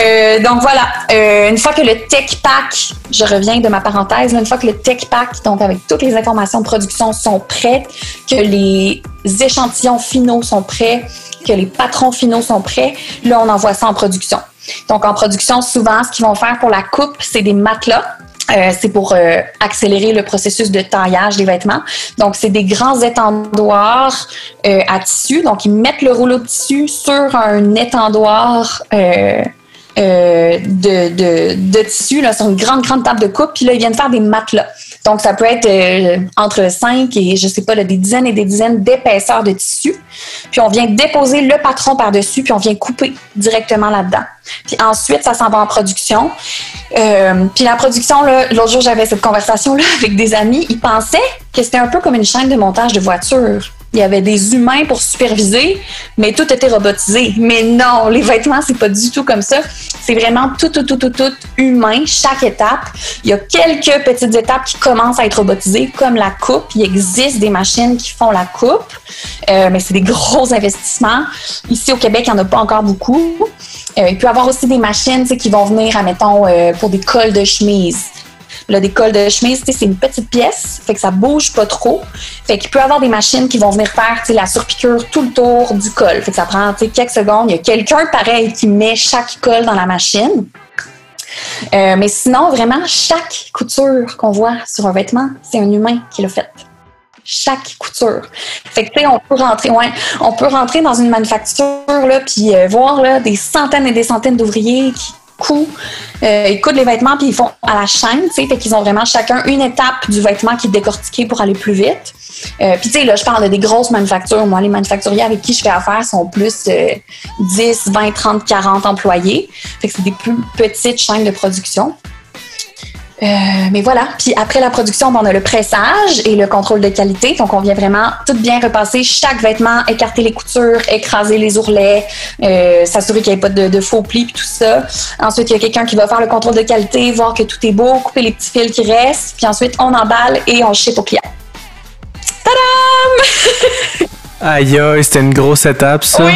Euh, donc voilà, euh, une fois que le tech pack, je reviens de ma parenthèse, une fois que le tech pack, donc avec toutes les informations de production sont prêtes, que les échantillons finaux sont prêts, que les patrons finaux sont prêts, là on envoie ça en production. Donc en production, souvent, ce qu'ils vont faire pour la coupe, c'est des matelas. Euh, c'est pour accélérer le processus de taillage des vêtements. Donc, c'est des grands étendoirs à tissu. Donc, ils mettent le rouleau de tissu sur un étendoir euh, de, de, de, tissu là, sur une grande, grande table de coupe. Puis là, ils viennent faire des matelas. Donc, ça peut être euh, entre 5 et, je sais pas, là, des dizaines et des dizaines d'épaisseurs de tissu. Puis on vient déposer le patron par-dessus, puis on vient couper directement là-dedans. Puis ensuite, ça s'en va en production. Euh, puis la production, l'autre jour, j'avais cette conversation-là avec des amis. Ils pensaient que c'était un peu comme une chaîne de montage de voiture. Il y avait des humains pour superviser, mais tout était robotisé. Mais non, les vêtements, c'est pas du tout comme ça. C'est vraiment tout, tout, tout, tout, tout humain, chaque étape. Il y a quelques petites étapes qui commencent à être robotisées, comme la coupe. Il existe des machines qui font la coupe, euh, mais c'est des gros investissements. Ici, au Québec, il n'y en a pas encore beaucoup. Euh, il peut y avoir aussi des machines qui vont venir, admettons, euh, pour des cols de chemise. Le décolle de chemise, c'est une petite pièce, fait que ça bouge pas trop. Fait qu'il peut avoir des machines qui vont venir faire la surpiqûre tout le tour du col. Fait que ça prend quelques secondes. Il y a quelqu'un pareil qui met chaque col dans la machine. Euh, mais sinon, vraiment, chaque couture qu'on voit sur un vêtement, c'est un humain qui l'a fait chaque couture. Fait que on peut rentrer, ouais, on peut rentrer dans une manufacture là, puis euh, voir des centaines et des centaines d'ouvriers qui euh, ils coudent les vêtements puis ils font à la chaîne, tu sais, fait qu'ils ont vraiment chacun une étape du vêtement qui est décortiquée pour aller plus vite. Euh, puis tu sais, là, je parle de des grosses manufactures. Moi, les manufacturiers avec qui je fais affaire sont plus 10, 20, 30, 40 employés. C'est des plus petites chaînes de production. Euh, mais voilà. Puis après la production, ben, on a le pressage et le contrôle de qualité. Donc, on vient vraiment tout bien repasser chaque vêtement, écarter les coutures, écraser les ourlets, euh, s'assurer qu'il n'y ait pas de, de, faux plis, puis tout ça. Ensuite, il y a quelqu'un qui va faire le contrôle de qualité, voir que tout est beau, couper les petits fils qui restent. Puis ensuite, on emballe et on ship au client. Tadam! Aïe aïe, c'était une grosse étape, ça. Oui.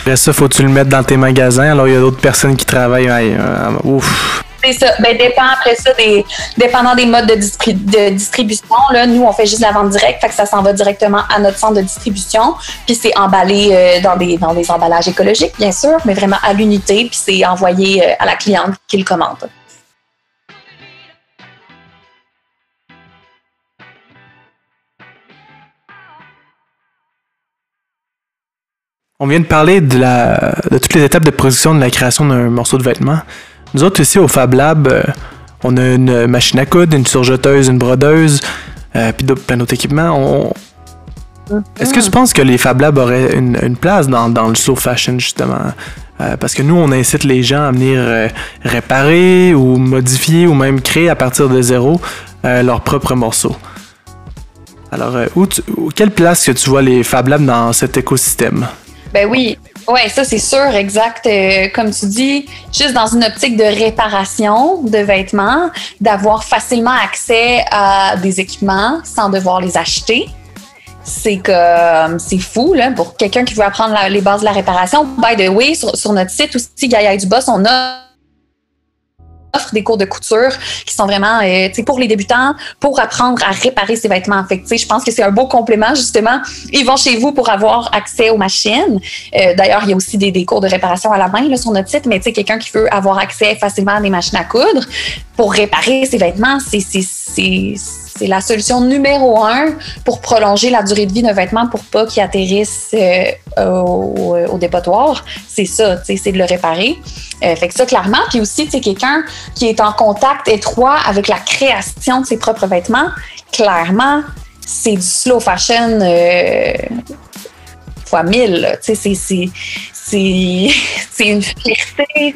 Après ça, faut-tu le mettre dans tes magasins? Alors, il y a d'autres personnes qui travaillent. Aïe, euh, ouf. C'est ça. Ben, dépend après ça des, dépendant des modes de, de, distribution. Là, nous, on fait juste la vente directe, fait que ça s'en va directement à notre centre de distribution. Puis c'est emballé euh, dans, des, dans des emballages écologiques, bien sûr, mais vraiment à l'unité. Puis c'est envoyé euh, à la cliente qui le commande. On vient de parler de, la, de toutes les étapes de production de la création d'un morceau de vêtement. Nous autres ici au Fab Lab, euh, on a une machine à coudre, une surjeteuse, une brodeuse, euh, puis plein d'autres équipements. On, Est-ce que tu penses que les Fab Labs auraient une, place dans, le slow fashion, justement? Euh, parce que nous, on incite les gens à venir euh, réparer ou modifier ou même créer à partir de zéro euh, leurs propres morceaux. Alors, où, quelle place que tu vois les Fab Labs dans cet écosystème? Ben oui, ouais, ça c'est sûr, exact. comme tu dis, juste dans une optique de réparation de vêtements, d'avoir facilement accès à des équipements sans devoir les acheter c'est comme c'est fou là pour quelqu'un qui veut apprendre les bases de la réparation. By the way, sur, notre site aussi Gaïa du Boss, on a offre des cours de couture qui sont vraiment euh, pour les débutants, pour apprendre à réparer ses vêtements. Fait je pense que c'est un beau complément, justement. Ils vont chez vous pour avoir accès aux machines. Euh, d'ailleurs, il y a aussi des, des, cours de réparation à la main sur notre site, mais quelqu'un qui veut avoir accès facilement à des machines à coudre pour réparer ses vêtements, c'est c'est la solution numéro un pour prolonger la durée de vie d'un vêtement pour pas qu'il atterrisse euh, au, dépotoir. C'est ça, c'est de le réparer. Euh, fait que ça, clairement. Puis aussi, c'est quelqu'un qui est en contact étroit avec la création de ses propres vêtements. Clairement, c'est du slow fashion euh, fois mille. C'est une fierté.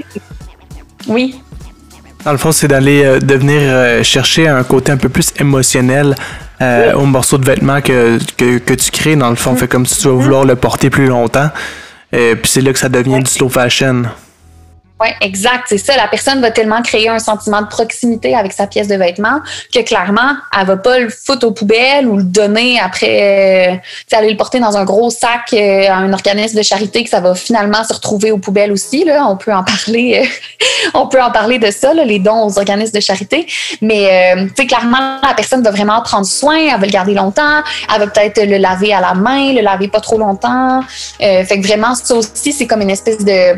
Oui. Dans le fond, c'est d'aller euh, devenir euh, chercher un côté un peu plus émotionnel euh, au morceau de vêtement que, que, tu crées. Dans le fond, fait comme si tu vas vouloir le porter plus longtemps. Et puis c'est là que ça devient du slow fashion. Oui, exact. C'est ça. La personne va tellement créer un sentiment de proximité avec sa pièce de vêtement que clairement, elle va pas le foutre aux poubelles ou le donner après, euh, aller le porter dans un gros sac euh, à un organisme de charité que ça va finalement se retrouver aux poubelles aussi. Là. On peut en parler. Euh, on peut en parler de ça, là, les dons aux organismes de charité. Mais euh, clairement, la personne va vraiment prendre soin. Elle va le garder longtemps. Elle va peut-être le laver à la main, le laver pas trop longtemps. fait que vraiment, ça aussi, c'est comme une espèce de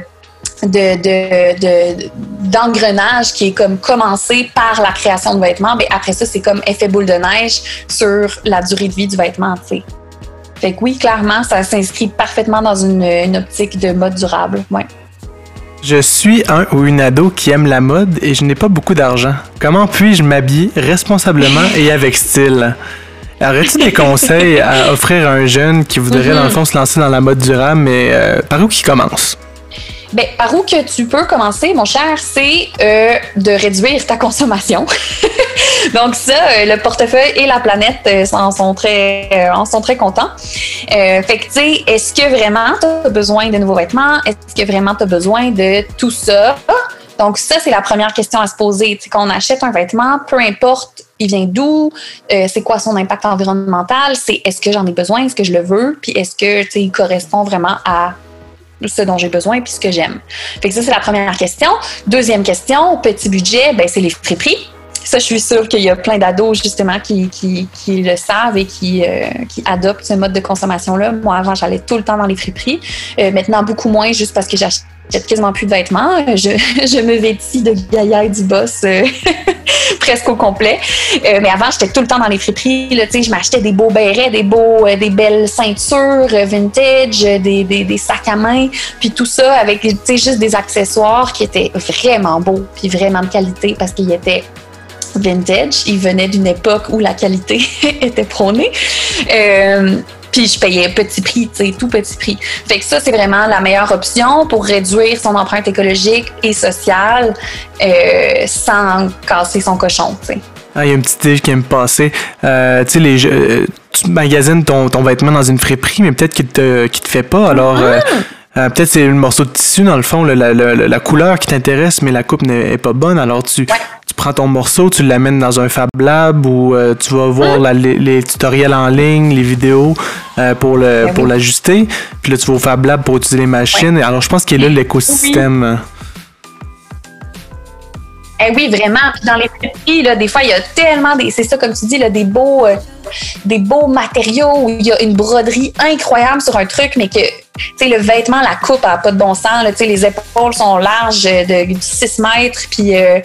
de, d'engrenage qui est comme commencé par la création de vêtements, mais après ça, c'est comme effet boule de neige sur la durée de vie du vêtement, tu Fait que oui, clairement, ça s'inscrit parfaitement dans une, optique de mode durable, ouais. Je suis un ou une ado qui aime la mode et je n'ai pas beaucoup d'argent. Comment puis-je m'habiller responsablement et avec style? Aurais-tu des conseils à offrir à un jeune qui voudrait, dans le fond, se lancer dans la mode durable, mais euh, par où qui commence? Ben, par où que tu peux commencer, mon cher, c'est euh, de réduire ta consommation. Donc ça, euh, le portefeuille et la planète euh, en, sont très, en sont très contents. fait que, tu sais, est-ce que vraiment tu as besoin de nouveaux vêtements? Est-ce que vraiment tu as besoin de tout ça? Donc ça, c'est la première question à se poser. Tu sais, quand on achète un vêtement, peu importe il vient d'où, c'est quoi son impact environnemental, c'est est-ce que j'en ai besoin, est-ce que je le veux, puis est-ce que il correspond vraiment à ce dont j'ai besoin puis ce que j'aime. Fait ça, c'est la première question. Deuxième question, petit budget, ben, c'est les friperies. Ça, je suis sûre qu'il y a plein d'ados, justement, qui, le savent et qui, euh, qui adoptent ce mode de consommation-là. Moi, avant, j'allais tout le temps dans les friperies. Euh, maintenant, beaucoup moins, juste parce que j'achète quasiment plus de vêtements. Je, je me vêtis de Gaïa du boss euh, presque au complet. mais avant, j'étais tout le temps dans les friperies. Je m'achetais des beaux bérets, des beaux, des belles ceintures vintage, des, des, des, sacs à main, puis tout ça avec juste des accessoires qui étaient vraiment beaux, puis vraiment de qualité parce qu'ils étaient vintage. Il venait d'une époque où la qualité était prônée. Puis je payais petit prix, tu sais, tout petit prix. Fait que ça, c'est vraiment la meilleure option pour réduire son empreinte écologique et sociale euh, sans casser son cochon, tu sais. Ah, il y a une petite idée qui me passait. Euh, tu sais, les euh, tu magasines ton, ton, vêtement dans une friperie, mais peut-être qu'il te, te fait pas. Alors, ah! Euh, peut-être c'est le morceau de tissu dans le fond, la, couleur qui t'intéresse, mais la coupe n'est pas bonne. Alors tu, tu prends ton morceau, tu l'amènes dans un Fab Lab ou euh, tu vas voir les, tutoriels en ligne, les vidéos euh, pour le ben pour l'ajuster. Puis là tu vas au Fab Lab pour utiliser les machines. Alors je pense qu'il est là l'écosystème. Eh oui, vraiment. Puis dans les petits, là, des fois, il y a tellement des. C'est ça, comme tu dis, là, des beaux, des beaux matériaux où il y a une broderie incroyable sur un truc, mais que le vêtement, la coupe a pas de bon sens. Là, les épaules sont larges de 6 mètres, puis euh,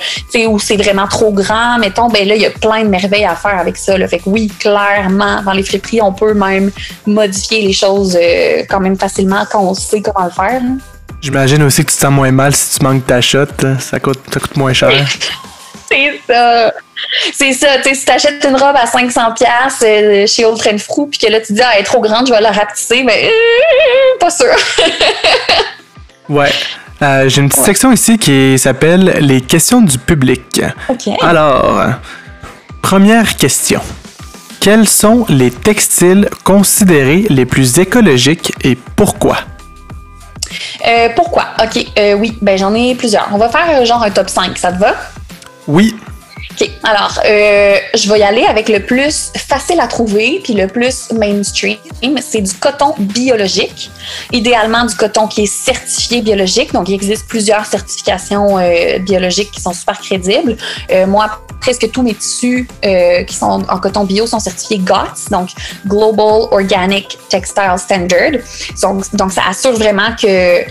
où c'est vraiment trop grand, mettons, ben là, il y a plein de merveilles à faire avec ça. Fait que oui, clairement, dans les friperies, on peut même modifier les choses euh, quand même facilement quand on sait comment le faire. J'imagine aussi que tu te sens moins mal si tu manques ta shot. Ça coûte, ça coûte moins cher. c'est ça. C'est ça, tu sais, si t'achètes une robe à 500 pièces euh, chez Old Trend Frou, puis que là tu dis, ah, elle est trop grande, je vais la rapetisser, mais euh, pas sûr. ouais. Euh, j'ai une petite section ici qui s'appelle les questions du public. OK. Alors, première question. Quels sont les textiles considérés les plus écologiques et pourquoi? Euh, pourquoi? OK, euh, oui, ben j'en ai plusieurs. On va faire euh, genre un top 5, ça te va? Oui. OK, alors, euh, je vais y aller avec le plus facile à trouver, puis le plus mainstream. C'est du coton biologique. Idéalement, du coton qui est certifié biologique. Donc, il existe plusieurs certifications euh, biologiques qui sont super crédibles. Euh, moi, presque tous mes tissus qui sont en coton bio sont certifiés GOTS, donc Global Organic Textile Standard. Donc, donc ça assure vraiment que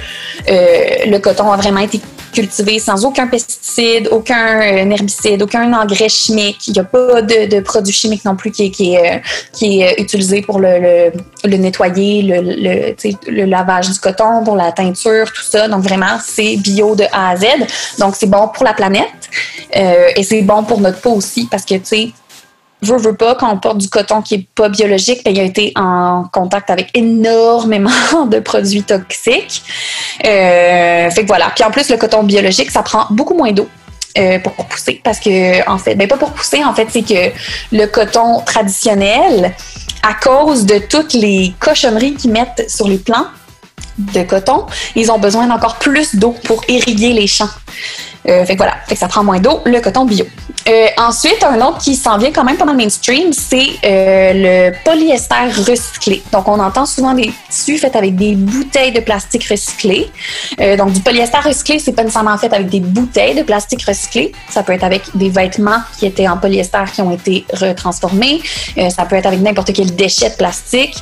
le coton a vraiment été cultivé sans aucun pesticide, aucun euh, herbicide, aucun engrais chimique. Il n'y a pas de, de produits chimiques non plus qui, est- euh, est utilisé pour le, nettoyer, le, lavage du coton, pour la teinture, tout ça. Donc vraiment, c'est bio de A à Z. Donc c'est bon pour la planète euh, et c'est bon pour notre peau aussi parce que, tu sais, veut, veut pas, quand on porte du coton qui est pas biologique, ben, il a été en contact avec énormément de produits toxiques. Euh, fait que voilà. Puis en plus, le coton biologique, ça prend beaucoup moins d'eau. euh, pour pousser parce que en fait ben pas pour pousser en fait c'est que le coton traditionnel à cause de toutes les cochonneries qu'ils mettent sur les plants de coton ils ont besoin d'encore plus d'eau pour irriguer les champs euh, fait que voilà, ça prend moins d'eau, le coton bio. Euh, ensuite, un autre qui s'en vient quand même pas mal mainstream, c'est euh, le polyester recyclé. Donc, on entend souvent des tissus faits avec des bouteilles de plastique recyclé. Euh, donc, du polyester recyclé, c'est pas nécessairement fait avec des bouteilles de plastique recyclé. Ça peut être avec des vêtements qui étaient en polyester qui ont été retransformés. Ça peut être avec n'importe quel déchet de plastique.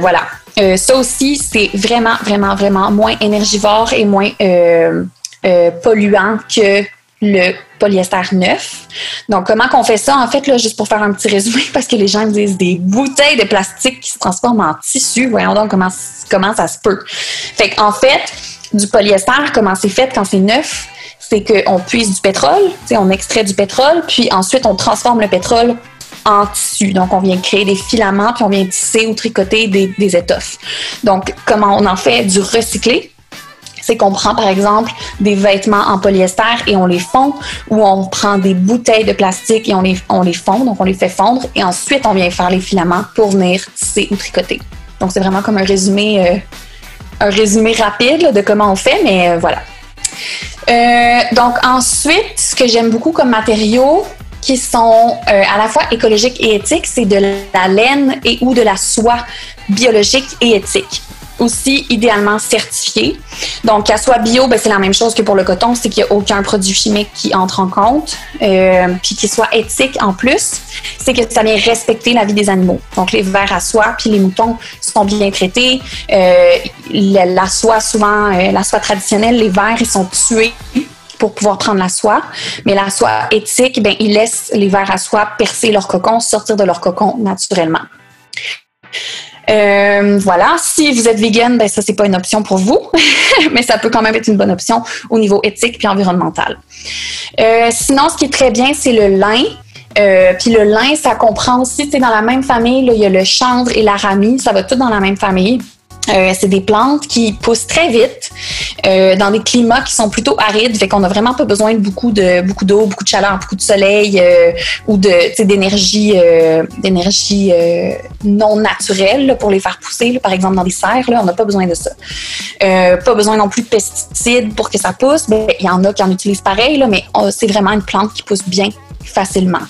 Voilà. Euh, ça aussi, c'est vraiment, vraiment, vraiment moins énergivore et moins euh, euh, polluant que le polyester neuf. Donc, comment qu'on fait ça? En fait, là, juste pour faire un petit résumé, parce que les gens me disent des bouteilles de plastique qui se transforment en tissu. Voyons donc comment, ça se peut. Fait qu'en fait, du polyester, comment c'est fait quand c'est neuf? C'est qu'on puise du pétrole, on extrait du pétrole, puis ensuite on transforme le pétrole en tissu. Donc, on vient créer des filaments, puis on vient tisser ou tricoter des, étoffes. Donc, comment on en fait du recyclé? c'est qu'on prend par exemple des vêtements en polyester et on les fond, ou on prend des bouteilles de plastique et on les, on fond, donc on les fait fondre, et ensuite on vient faire les filaments pour venir tisser ou tricoter. Donc c'est vraiment comme un résumé, euh, un résumé rapide de comment on fait, mais euh, voilà. Euh, donc ensuite, ce que j'aime beaucoup comme matériaux qui sont euh, à la fois écologiques et éthiques, c'est de la laine et ou de la soie biologique et éthique aussi idéalement certifié. Donc, qu'elle soit bio, ben, c'est la même chose que pour le coton, c'est qu'il n'y a aucun produit chimique qui entre en compte. Euh, puis qu'il soit éthique en plus, c'est que ça vient respecter la vie des animaux. Donc, les vers à soie puis les moutons sont bien traités. Euh, la, soie, souvent, la soie traditionnelle, les vers, ils sont tués pour pouvoir prendre la soie. Mais la soie éthique, ben, ils laissent les vers à soie percer leur cocon, sortir de leur cocon naturellement. Euh, voilà, si vous êtes vegan, ben ça c'est pas une option pour vous, mais ça peut quand même être une bonne option au niveau éthique puis environnemental. Euh, sinon, ce qui est très bien, c'est le lin. Euh, puis le lin, ça comprend aussi, c'est dans la même famille, il y a le chanvre et l'aramie, ça va tout dans la même famille. Euh, c'est des plantes qui poussent très vite euh, dans des climats qui sont plutôt arides, fait qu'on n'a vraiment pas besoin de beaucoup de beaucoup d'eau, beaucoup de chaleur, beaucoup de soleil euh, ou de d'énergie d'énergie non naturelle pour les faire pousser. par exemple dans des serres, là, on n'a pas besoin de ça. Pas besoin non plus de pesticides pour que ça pousse. Ben, il y en a qui en utilisent pareil, là, mais c'est vraiment une plante qui pousse bien facilement.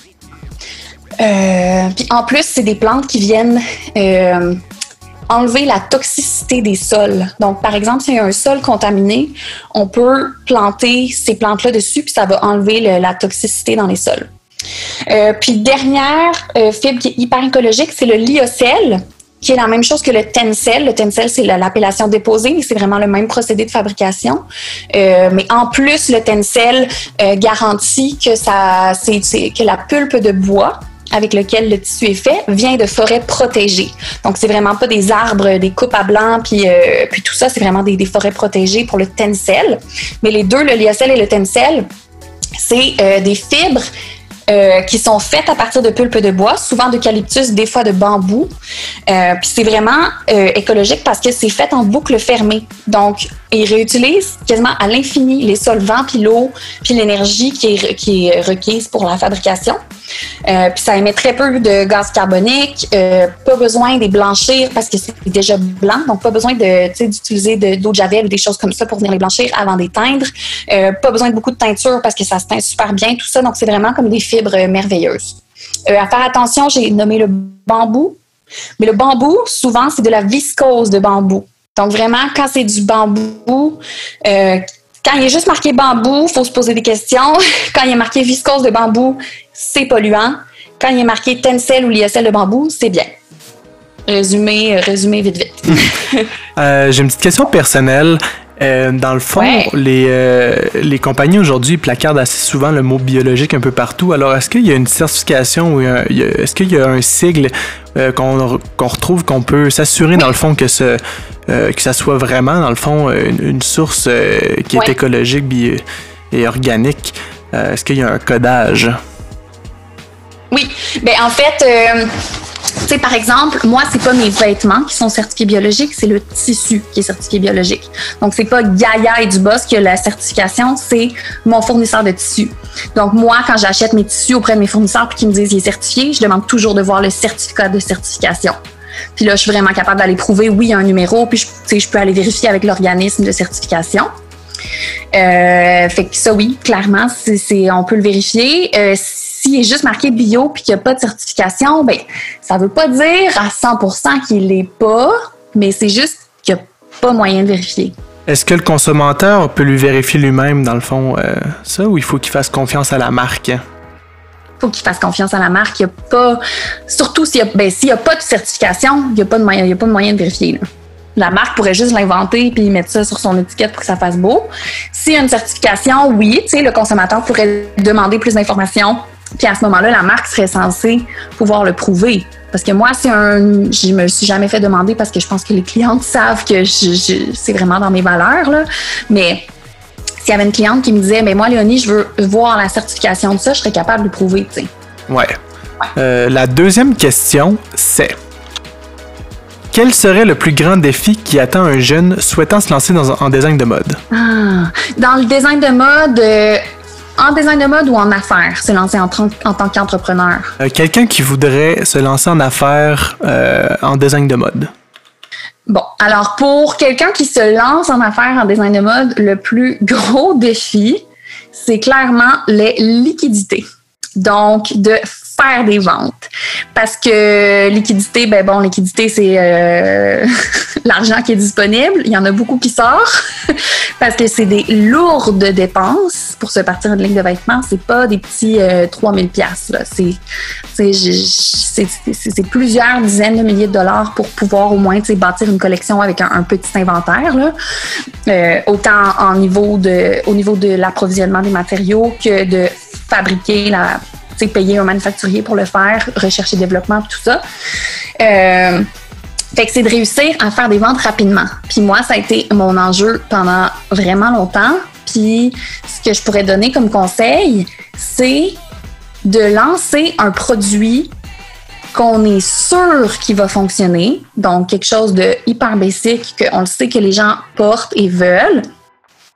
Puis en plus, c'est des plantes qui viennent enlever la toxicité des sols. Donc, par exemple, s'il y a un sol contaminé, on peut planter ces plantes-là dessus, puis ça va enlever le- la toxicité dans les sols. Euh, puis, dernière euh, fibre hyper écologique, c'est le lyocell qui est la même chose que le tencel. Le tencel, c'est la- l'appellation déposée, mais c'est vraiment le même procédé de fabrication. Euh, mais en plus, le tencel garantit que, ça, que la pulpe de bois avec lequel le tissu est fait vient de forêts protégées. Donc, c'est vraiment pas des arbres, des coupes à blanc, puis, euh, puis tout ça, c'est vraiment des, forêts protégées pour le tencel. Mais les deux, le lyocell et le tencel, c'est euh, des fibres euh, qui sont faites à partir de pulpe de bois, souvent d'eucalyptus, des fois de bambou. Puis c'est vraiment écologique parce que c'est fait en boucle fermée. Donc, ils réutilisent quasiment à l'infini les solvants, puis l'eau, puis l'énergie qui est, qui est requise pour la fabrication. Euh, puis ça émet très peu de gaz carbonique, euh, pas besoin de blanchir parce que c'est déjà blanc, donc pas besoin d'utiliser de, d'eau de javel ou des choses comme ça pour venir les blanchir avant d'éteindre. Euh, pas besoin de beaucoup de teinture parce que ça se teint super bien, tout ça. Donc c'est vraiment comme des fibres merveilleuses. à faire attention, j'ai nommé le bambou, mais le bambou, souvent, c'est de la viscose de bambou. Donc vraiment, quand c'est du bambou, quand il est juste marqué bambou, il faut se poser des questions. Quand il est marqué viscose de bambou, c'est polluant. Quand il est marqué tencel ou lyocell de bambou, c'est bien. Résumé, euh, résumé vite, vite. euh, J'ai une petite question personnelle. Euh, dans le fond, les, euh, les compagnies aujourd'hui placardent assez souvent le mot biologique un peu partout. Alors, est-ce qu'il y a une certification ou est-ce qu'il y a un sigle euh, qu'on retrouve qu'on peut s'assurer dans le fond que ce que ça soit vraiment dans le fond une, source qui est écologique et organique? est-ce qu'il y a un codage? Oui, ben en fait, euh, tu sais, par exemple, moi, c'est pas mes vêtements qui sont certifiés biologiques, c'est le tissu qui est certifié biologique. Donc, c'est pas Gaia et Dubos qui a la certification, c'est mon fournisseur de tissu. Donc, moi, quand j'achète mes tissus auprès de mes fournisseurs puis qu'ils me disent qu'il est certifié, je demande toujours de voir le certificat de certification. Puis là, je suis vraiment capable d'aller prouver, oui, il y a un numéro, puis je, je peux aller vérifier avec l'organisme de certification. Euh, fait que ça, oui, clairement, on peut le vérifier. Euh, s'il est juste marqué bio puis qu'il n'y a pas de certification, ben ça veut pas dire à 100% qu'il l'est pas, mais c'est juste qu'il n'y a pas moyen de vérifier. Est-ce que le consommateur peut lui vérifier lui-même, dans le fond, euh, ça, ou il faut qu'il fasse confiance à la marque? Faut qu'il fasse confiance à la marque. Il y a pas, surtout s'il n'y ben, a, pas de certification, il n'y a, pas de moyen, a pas de moyen de vérifier. La marque pourrait juste l'inventer puis mettre ça sur son étiquette pour que ça fasse beau. S'il y a une certification, oui, le consommateur pourrait demander plus d'informations puis à ce moment-là, la marque serait censée pouvoir le prouver. Parce que moi, c'est un. Je me suis jamais fait demander parce que je pense que les clientes savent que c'est vraiment dans mes valeurs. Là. Mais s'il y avait une cliente qui me disait, mais moi, Léonie, je veux voir la certification de ça, je serais capable de prouver. Ouais. ouais. Euh, la deuxième question, c'est quel serait le plus grand défi qui attend un jeune souhaitant se lancer dans, en design de mode? Ah, dans le design de mode, euh, en design de mode ou en affaires, se lancer en, en tant qu'entrepreneur? Euh, quelqu'un qui voudrait se lancer en affaires euh, en design de mode. Bon, alors pour quelqu'un qui se lance en affaires en design de mode, le plus gros défi, c'est clairement les liquidités. Donc, de faire des ventes. Parce que liquidité, ben bon, liquidité, c'est euh, l'argent qui est disponible. Il y en a beaucoup qui sort parce que c'est des lourdes dépenses pour se partir d'une ligne de vêtements. C'est pas des petits 3000 euh, pièces. C'est c'est plusieurs dizaines de milliers de dollars pour pouvoir au moins bâtir une collection avec un, petit inventaire. Là. Euh, autant en niveau de, au niveau de l'approvisionnement des matériaux que de fabriquer la payer un manufacturier pour le faire, recherche et développement, tout ça. Euh, c'est de réussir à faire des ventes rapidement. Puis moi, ça a été mon enjeu pendant vraiment longtemps. Puis ce que je pourrais donner comme conseil, c'est de lancer un produit qu'on est sûr qu'il va fonctionner, donc quelque chose de hyper basique, qu'on le sait que les gens portent et veulent,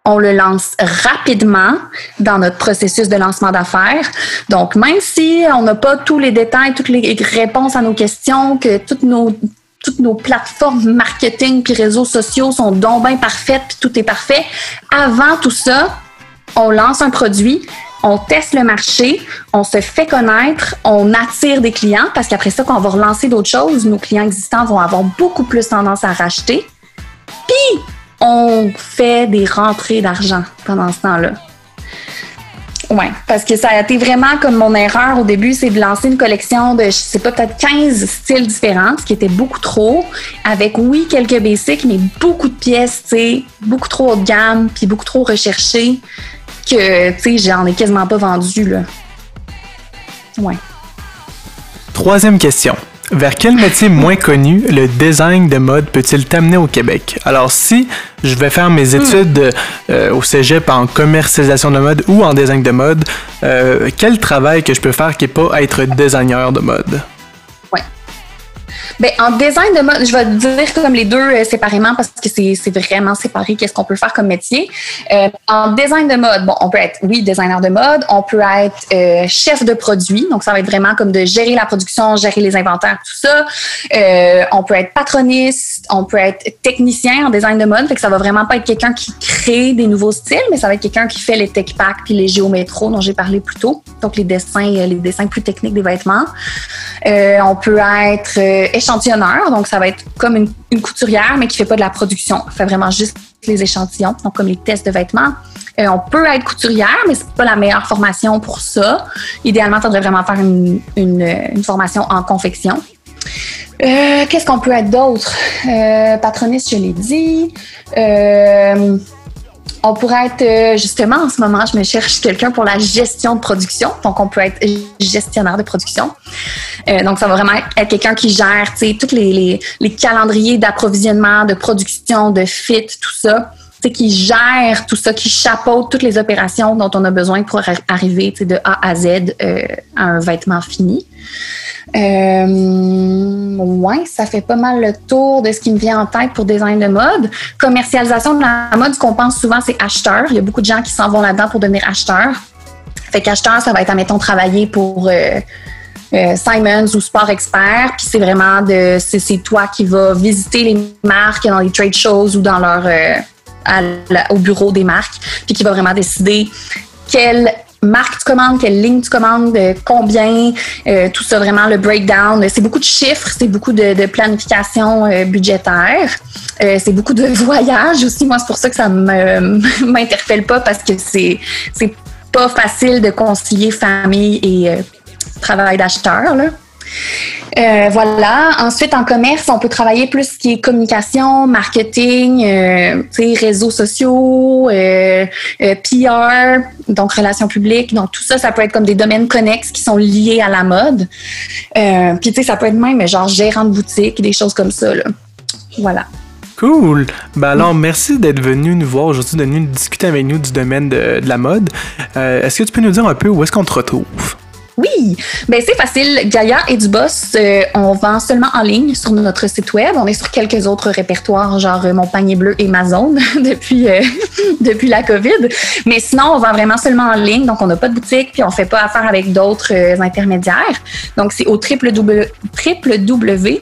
on le lance rapidement dans notre processus de lancement d'affaires. Donc, même si on n'a pas tous les détails, toutes les réponses à nos questions, que toutes nos toutes nos plateformes marketing puis réseaux sociaux sont donc bien parfaites puis tout est parfait. Avant tout ça, on lance un produit, on teste le marché, on se fait connaître, on attire des clients parce qu'après ça, quand on va relancer d'autres choses, nos clients existants vont avoir beaucoup plus tendance à racheter. Puis, on fait des rentrées d'argent pendant ce temps-là. Oui, parce que ça a été vraiment comme mon erreur au début, c'est de lancer une collection de, je sais pas, peut-être 15 styles différents, ce qui était beaucoup trop, avec oui, quelques basics, mais beaucoup de pièces, tu sais, beaucoup trop haut de gamme, puis beaucoup trop recherché, que, tu sais, j'en ai quasiment pas vendu, là. Ouais. Troisième question. Vers quel métier moins connu le design de mode peut-il t'amener au Québec? Alors, si je vais faire mes hmm. études euh, au cégep en commercialisation de mode ou en design de mode, euh, quel travail que je peux faire qui n'est pas être designer de mode? Ben, en design de mode, je vais dire comme les deux euh, séparément parce que c'est vraiment séparé qu'est-ce qu'on peut faire comme métier. Euh, en design de mode, bon, on peut être, oui, designer de mode, on peut être euh, chef de produit, donc ça va être vraiment comme de gérer la production, gérer les inventaires, tout ça. on peut être patroniste, on peut être technicien en design de mode, fait que ça va vraiment pas être quelqu'un qui crée des nouveaux styles, mais ça va être quelqu'un qui fait les tech packs puis les géométros dont j'ai parlé plus tôt, donc les dessins, les dessins plus techniques des vêtements. on peut être échantillonneur, donc ça va être comme une, couturière, mais qui fait pas de la production, fait vraiment juste les échantillons, donc comme les tests de vêtements. Euh, on peut être couturière, mais c'est pas la meilleure formation pour ça. Idéalement, tu devrais vraiment faire une, formation en confection. Euh, qu'est-ce qu'on peut être d'autre? Euh, patroniste, je l'ai dit. On pourrait être, euh, justement, en ce moment, je me cherche quelqu'un pour la gestion de production. Donc, on peut être gestionnaire de production. Euh, donc, ça va vraiment être quelqu'un qui gère, tu sais, tous les, les, calendriers d'approvisionnement, de production, de fit, tout ça. Sais, qui gère tout ça, qui chapeaute toutes les opérations dont on a besoin pour arriver, de A à Z euh, à un vêtement fini. Euh, ouais, ça fait pas mal le tour de ce qui me vient en tête pour design de mode. Commercialisation de la mode, ce qu'on pense souvent, c'est acheteur. Il y a beaucoup de gens qui s'en vont là-dedans pour devenir acheteur. Fait qu'acheteur, ça va être, admettons, travailler pour euh, euh, Simons ou Sport Expert. Puis c'est vraiment de, c'est, toi qui vas visiter les marques dans les trade shows ou dans au bureau des marques, puis qui va vraiment décider quelle marque tu commandes, quelle ligne tu commandes, combien, euh, tout ça vraiment le breakdown. C'est beaucoup de chiffres, c'est beaucoup de, planification euh, budgétaire, euh, c'est beaucoup de voyages aussi. Moi, c'est pour ça que ça ne m'interpelle pas parce que c'est pas facile de concilier famille et travail d'acheteur. Euh, voilà. Ensuite, en commerce, on peut travailler plus ce qui est communication, marketing, euh, réseaux sociaux, euh, PR, donc relations publiques. Donc tout ça, ça peut être comme des domaines connexes qui sont liés à la mode. Puis tu sais, ça peut être même genre gérant de boutique, des choses comme ça. Là. Voilà. Cool. Ben alors, merci d'être venu nous voir aujourd'hui, de venir discuter avec nous du domaine de la mode. est-ce que tu peux nous dire un peu où est-ce qu'on te retrouve? Oui, ben c'est facile. Gaia et du Boss, euh, on vend seulement en ligne sur notre site web. On est sur quelques autres répertoires, genre euh, Mon panier bleu et Amazon depuis euh, depuis la COVID. Mais sinon, on vend vraiment seulement en ligne. Donc, on n'a pas de boutique, puis on fait pas affaire avec d'autres intermédiaires. Donc, c'est au www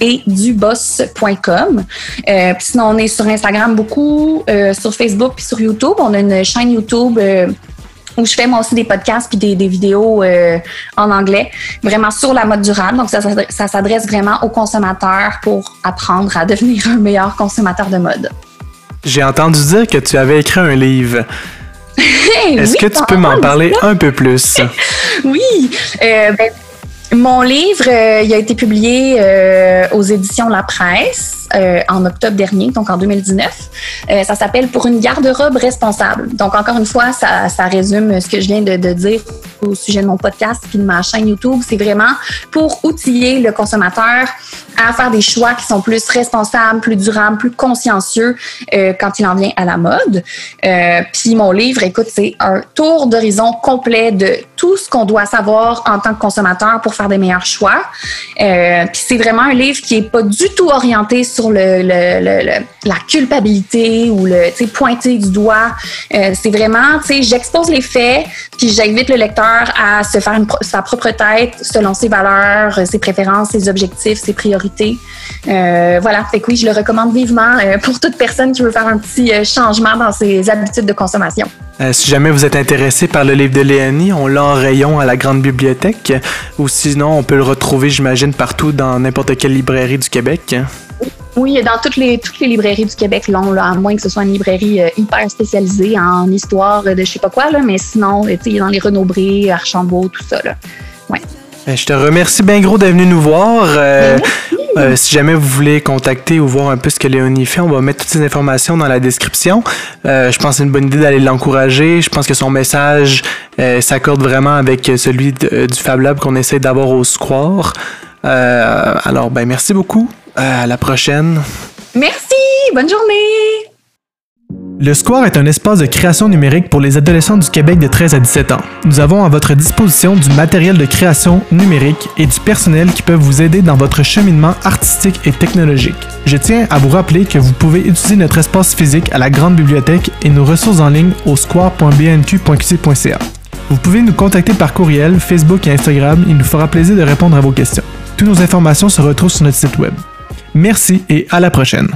et duboss.com. Euh, puis sinon, on est sur Instagram beaucoup, sur Facebook puis sur YouTube. On a une chaîne YouTube où je fais moi aussi des podcasts puis des, vidéos euh, en anglais, vraiment sur la mode durable. Donc, ça, ça, s'adresse vraiment aux consommateurs pour apprendre à devenir un meilleur consommateur de mode. J'ai entendu dire que tu avais écrit un livre. Est-ce que tu peux m'en parler un peu plus? oui. Euh, ben, mon livre, euh, il a été publié aux éditions La Presse. Euh, en octobre dernier, donc en 2019. Euh, ça s'appelle Pour une garde-robe responsable. Donc, encore une fois, ça, résume ce que je viens de, de, dire au sujet de mon podcast puis de ma chaîne YouTube. C'est vraiment pour outiller le consommateur à faire des choix qui sont plus responsables, plus durables, plus consciencieux euh, quand il en vient à la mode. Euh, puis mon livre, écoute, c'est un tour d'horizon complet de tout ce qu'on doit savoir en tant que consommateur pour faire des meilleurs choix. Euh, puis c'est vraiment un livre qui est pas du tout orienté sur le, la culpabilité ou le pointer du doigt. Euh, c'est vraiment, tu sais, j'expose les faits, puis j'invite le lecteur à se faire sa propre tête selon ses valeurs, ses préférences, ses objectifs, ses priorités. Euh, voilà, fait que oui, je le recommande vivement pour toute personne qui veut faire un petit changement dans ses habitudes de consommation. si jamais vous êtes intéressé par le livre de Léonie, on l'a en rayon à la grande bibliothèque, ou sinon on peut le retrouver, j'imagine, partout dans n'importe quelle librairie du Québec. Oui, dans toutes les, librairies du Québec, là, à moins que ce soit une librairie euh, hyper spécialisée en histoire de je sais pas quoi, là, mais sinon, tu sais, dans les Renaud-Bré, Archambault, tout ça. Là. Ouais. Ben, je te remercie bien gros d'être venu nous voir. Euh, Euh, si jamais vous voulez contacter ou voir un peu ce que Léonie fait, on va mettre toutes ces informations dans la description. Euh, je pense que c'est une bonne idée d'aller l'encourager. Je pense que son message s'accorde vraiment avec celui de- du Fab Lab qu'on essaie d'avoir au Square. Alors, ben merci beaucoup. À la prochaine. Merci! Bonne journée! Le Square est un espace de création numérique pour les adolescents du Québec de 13 à 17 ans. Nous avons à votre disposition du matériel de création numérique et du personnel qui peuvent vous aider dans votre cheminement artistique et technologique. Je tiens à vous rappeler que vous pouvez utiliser notre espace physique à la grande bibliothèque et nos ressources en ligne au square.bnq.qc.ca. Vous pouvez nous contacter par courriel, Facebook et Instagram, il nous fera plaisir de répondre à vos questions. Toutes nos informations se retrouvent sur notre site web. Merci et à la prochaine.